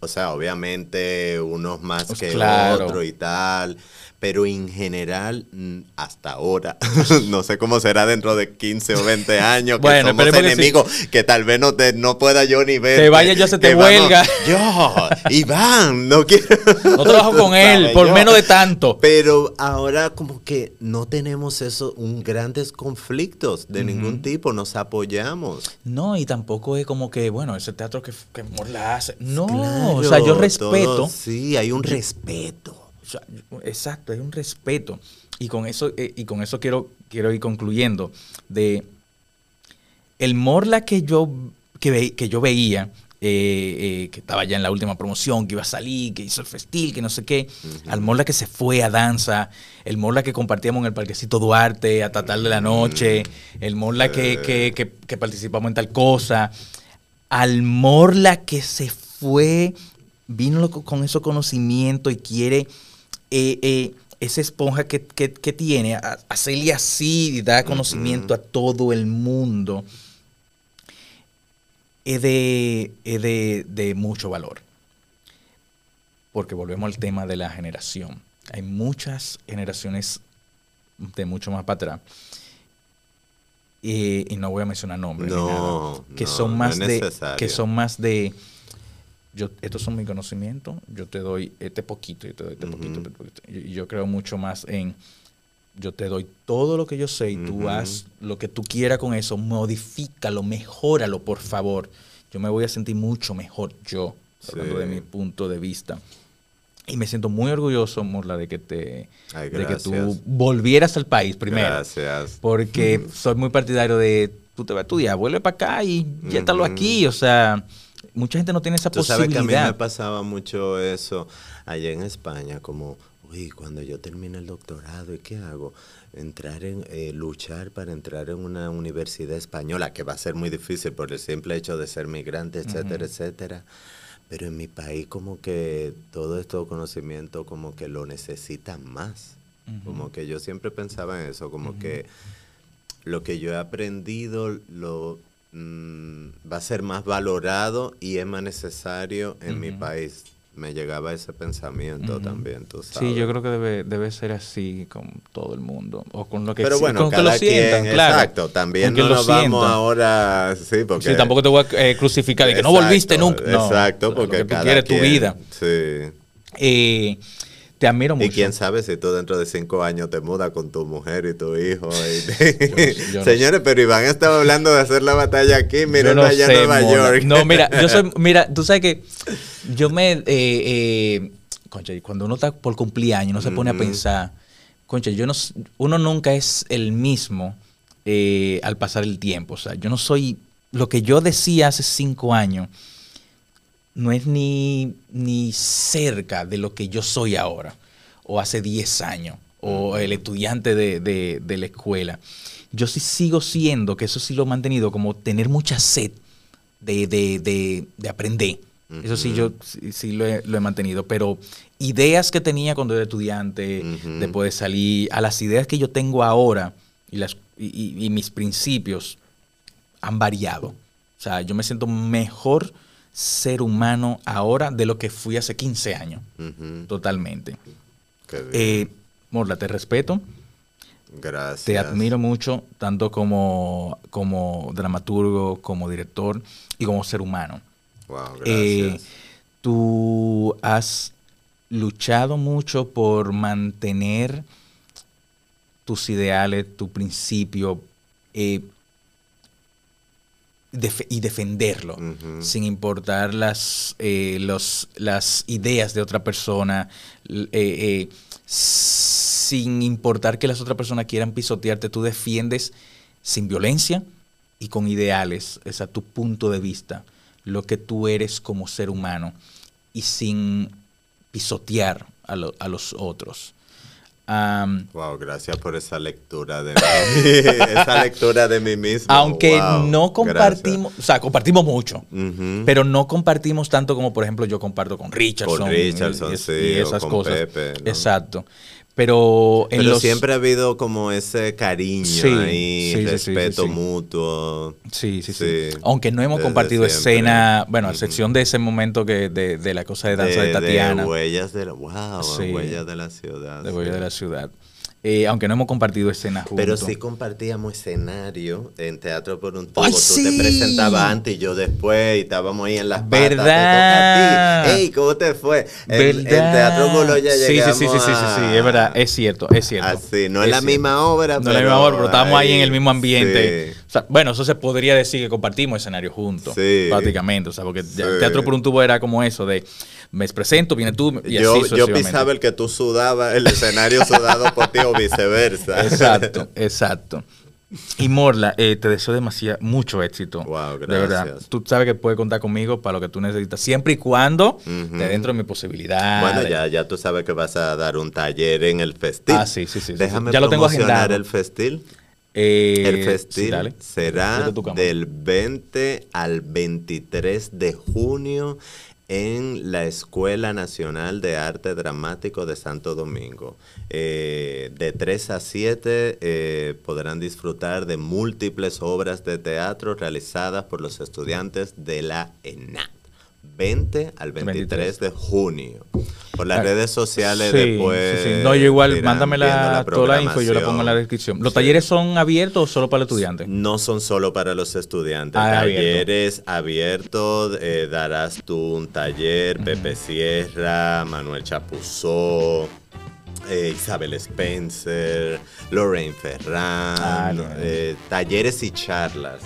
S4: O sea, obviamente unos más pues que otros y tal, pero en general, mm, hasta ahora, no sé cómo será dentro de 15 o 20 años, que bueno, somos enemigos, que tal vez no, te, no pueda yo ni ver.
S3: Te vaya yo se te huelga.
S4: yo, Iván, no quiero...
S3: No trabajo con él, por menos de tanto.
S4: Pero ahora como que no tenemos eso, un grandes conflictos de ningún tipo, nos apoyamos.
S3: No, y tampoco es como que, bueno, ese teatro que, que Morla hace. No o sea, yo respeto.
S4: sí, hay un respeto.
S3: Exacto, hay un respeto. Y con eso, eh, y con eso quiero, quiero ir concluyendo. De el Morla que yo, que, que yo veía, eh, eh, que estaba ya en la última promoción, que iba a salir, que hizo el festil, que no sé qué, al Morla que se fue a danza, el Morla que compartíamos en el Parquecito Duarte hasta tarde de la noche, el Morla que, que, que, participamos en tal cosa, al Morla que se fue, vino con ese conocimiento y quiere eh, eh, esa esponja que, tiene, hacerle así y dar conocimiento a todo el mundo, es, de, de, mucho valor. Porque volvemos al tema de la generación. Hay muchas generaciones de mucho más para atrás y no voy a mencionar nombres, no, que son más de, que son más de, yo, estos son mis conocimientos, yo te doy este poquito, yo te doy este poquito, este Y yo creo mucho más en, yo te doy todo lo que yo sé y tú haz lo que tú quieras con eso, modifícalo, mejóralo, por favor. Yo me voy a sentir mucho mejor yo, hablando de mi punto de vista. Y me siento muy orgulloso, Morla, de que te de que tú volvieras al país primero.
S4: Gracias.
S3: Porque soy muy partidario de tú te vas a estudiar, vuelve para acá y ya uh aquí. O sea, mucha gente no tiene esa ¿Tú posibilidad. Sabes que a mí
S4: me pasaba mucho eso allá en España, como, uy, cuando yo termine el doctorado, ¿y qué hago? Entrar en, eh, luchar para entrar en una universidad española, que va a ser muy difícil por el simple hecho de ser migrante, etcétera, etcétera. Pero en mi país como que todo este conocimiento como que lo necesitan más. Como que yo siempre pensaba en eso, como que lo que yo he aprendido lo mm, va a ser más valorado y es más necesario en mi país me llegaba ese pensamiento también, tú sabes.
S3: Sí, yo creo que debe, debe ser así con todo el mundo. O con lo que,
S4: Pero bueno, con cada lo sientan, quien, claro. Exacto, también no nos vamos ahora, sí, porque... Sí,
S3: tampoco te voy a eh, crucificar de que no volviste nunca. No,
S4: exacto, porque
S3: tú quieres tu vida.
S4: Sí.
S3: Eh, te admiro mucho.
S4: Y quién sabe si tú dentro de cinco años te mudas con tu mujer y tu hijo. Señores, pero Iván estaba hablando de hacer la batalla aquí, miren allá en Nueva York.
S3: No, mira, yo soy, mira, tú sabes que yo me, eh, eh, concha, cuando uno está por cumplir años, uno se pone a pensar, concha, yo no, uno nunca es el mismo eh, al pasar el tiempo. O sea, yo no soy, lo que yo decía hace cinco años, no es ni, ni cerca de lo que yo soy ahora, o hace 10 años, o el estudiante de, la escuela. Yo sí sigo siendo, que eso sí lo he mantenido, como tener mucha sed de, aprender. Eso sí, yo sí, lo, he, mantenido. Pero ideas que tenía cuando era estudiante, después de salir, a las ideas que yo tengo ahora y, las, y mis principios han variado. O sea, yo me siento mejor ser humano ahora de lo que fui hace 15 años. Totalmente. Eh, Morla, te respeto.
S4: Gracias.
S3: Te admiro mucho, tanto como, como dramaturgo, como director y como ser humano.
S4: Wow, eh, gracias.
S3: tú has luchado mucho por mantener tus ideales, tu principio, eh, y defenderlo, sin importar las, eh, los, las ideas de otra persona, eh, eh, sin importar que las otras personas quieran pisotearte, tú defiendes sin violencia y con ideales, es a tu punto de vista, lo que tú eres como ser humano y sin pisotear a, a los otros
S4: wow, gracias por esa lectura de mí, esa lectura de mí mismo.
S3: Aunque no compartimos, o sea, compartimos mucho, pero no compartimos tanto como, por ejemplo, yo comparto con Richardson.
S4: Con Richardson, sí, y esas cosas. Pepe,
S3: Exacto. Pero,
S4: en siempre ha habido como ese cariño y respeto mutuo.
S3: Sí, sí, sí, Aunque no hemos compartido escena, bueno, a excepción de ese momento que de, de la cosa de danza de, Tatiana.
S4: De huellas de la, wow, huellas de la ciudad.
S3: De huellas de la ciudad. Eh, aunque no hemos compartido escena juntos.
S4: Pero sí compartíamos escenario en Teatro por un tubo. Tú te presentabas antes y yo después y estábamos ahí en las patas.
S3: ¿Verdad?
S4: Te Ey, ¿cómo te fue? En, Teatro Boloya
S3: sí,
S4: llegamos
S3: sí, sí, sí, sí, sí, sí, es verdad, es cierto, es cierto.
S4: Así, no es, la misma obra,
S3: No
S4: es
S3: la misma obra, pero estábamos ahí, en el mismo ambiente. O sea, bueno, eso se podría decir que compartimos escenario juntos, prácticamente. O sea, porque Teatro por un tubo era como eso de me presento, viene tú y
S4: yo, así Yo pisaba el que tú sudabas, el escenario sudado por ti o viceversa.
S3: Exacto, exacto. Y Morla, eh, te deseo demasiado, mucho éxito.
S4: Wow, gracias.
S3: De verdad. Tú sabes que puedes contar conmigo para lo que tú necesitas, siempre y cuando de dentro de mi posibilidad.
S4: Bueno, ya, ya tú sabes que vas a dar un taller en el festín.
S3: Ah, sí, sí, sí.
S4: Déjame ya lo tengo agendado. el festín. Eh, el festín será del 20 al 23 de junio en la Escuela Nacional de Arte Dramático de Santo Domingo. Eh, de 3 a 7 eh, podrán disfrutar de múltiples obras de teatro realizadas por los estudiantes de la ENAT. 20 al 23, de junio. Por las redes sociales después. Sí,
S3: No, yo igual, mándame la, toda la info y yo la pongo en la descripción. ¿Los talleres son abiertos o solo para los estudiantes?
S4: No son solo para los estudiantes. Ah, talleres abiertos, eh, darás tú un taller, Pepe Sierra, Manuel Chapuzó. Eh, Isabel Spencer, Lorraine Ferran, ah, eh, talleres y charlas.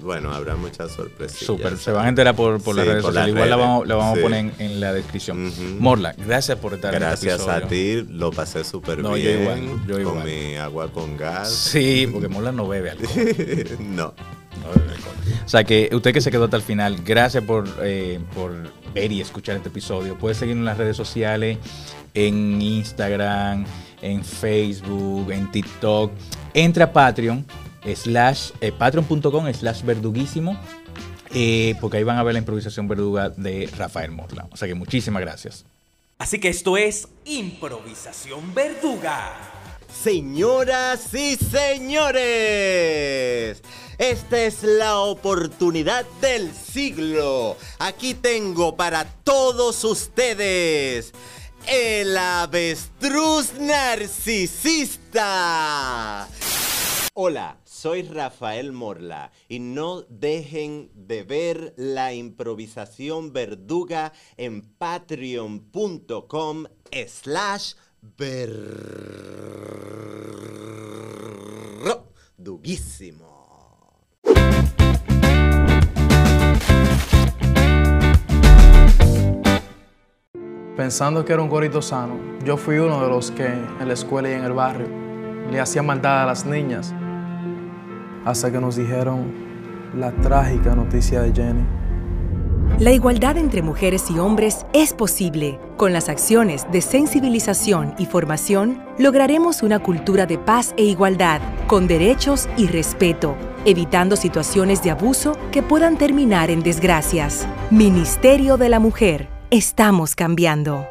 S4: bueno, habrá muchas sorpresas.
S3: Súper, se van a enterar por, por las redes sociales. Igual la vamos, la vamos a poner en, la descripción. Morla, gracias por estar
S4: Gracias en este a ti, lo pasé súper bien. Yo igual, yo igual. Con mi agua con gas.
S3: Sí, porque Morla no bebe alcohol.
S4: no.
S3: O sea que usted que se quedó hasta el final, gracias por, eh, por ver y escuchar este episodio. Puede seguirnos en las redes sociales, en Instagram, en Facebook, en TikTok. Entra a Patreon, slash, eh, patreon.com slash verduguísimo, eh, porque ahí van a ver la improvisación verduga de Rafael Morla. O sea que muchísimas gracias.
S6: Así que esto es improvisación verduga.
S7: Señoras y señores, esta es la oportunidad del siglo. Aquí tengo para todos ustedes el avestruz narcisista. Hola, soy Rafael Morla y no dejen de ver la improvisación verduga en patreon.com slash verduguísimo.
S8: Pensando que era un gorito sano, yo fui uno de los que en la escuela y en el barrio le hacía maldad a las niñas, hasta que nos dijeron la trágica noticia de Jenny.
S2: La igualdad entre mujeres y hombres es posible. Con las acciones de sensibilización y formación, lograremos una cultura de paz e igualdad, con derechos y respeto, evitando situaciones de abuso que puedan terminar en desgracias. Ministerio de la Mujer. Estamos cambiando.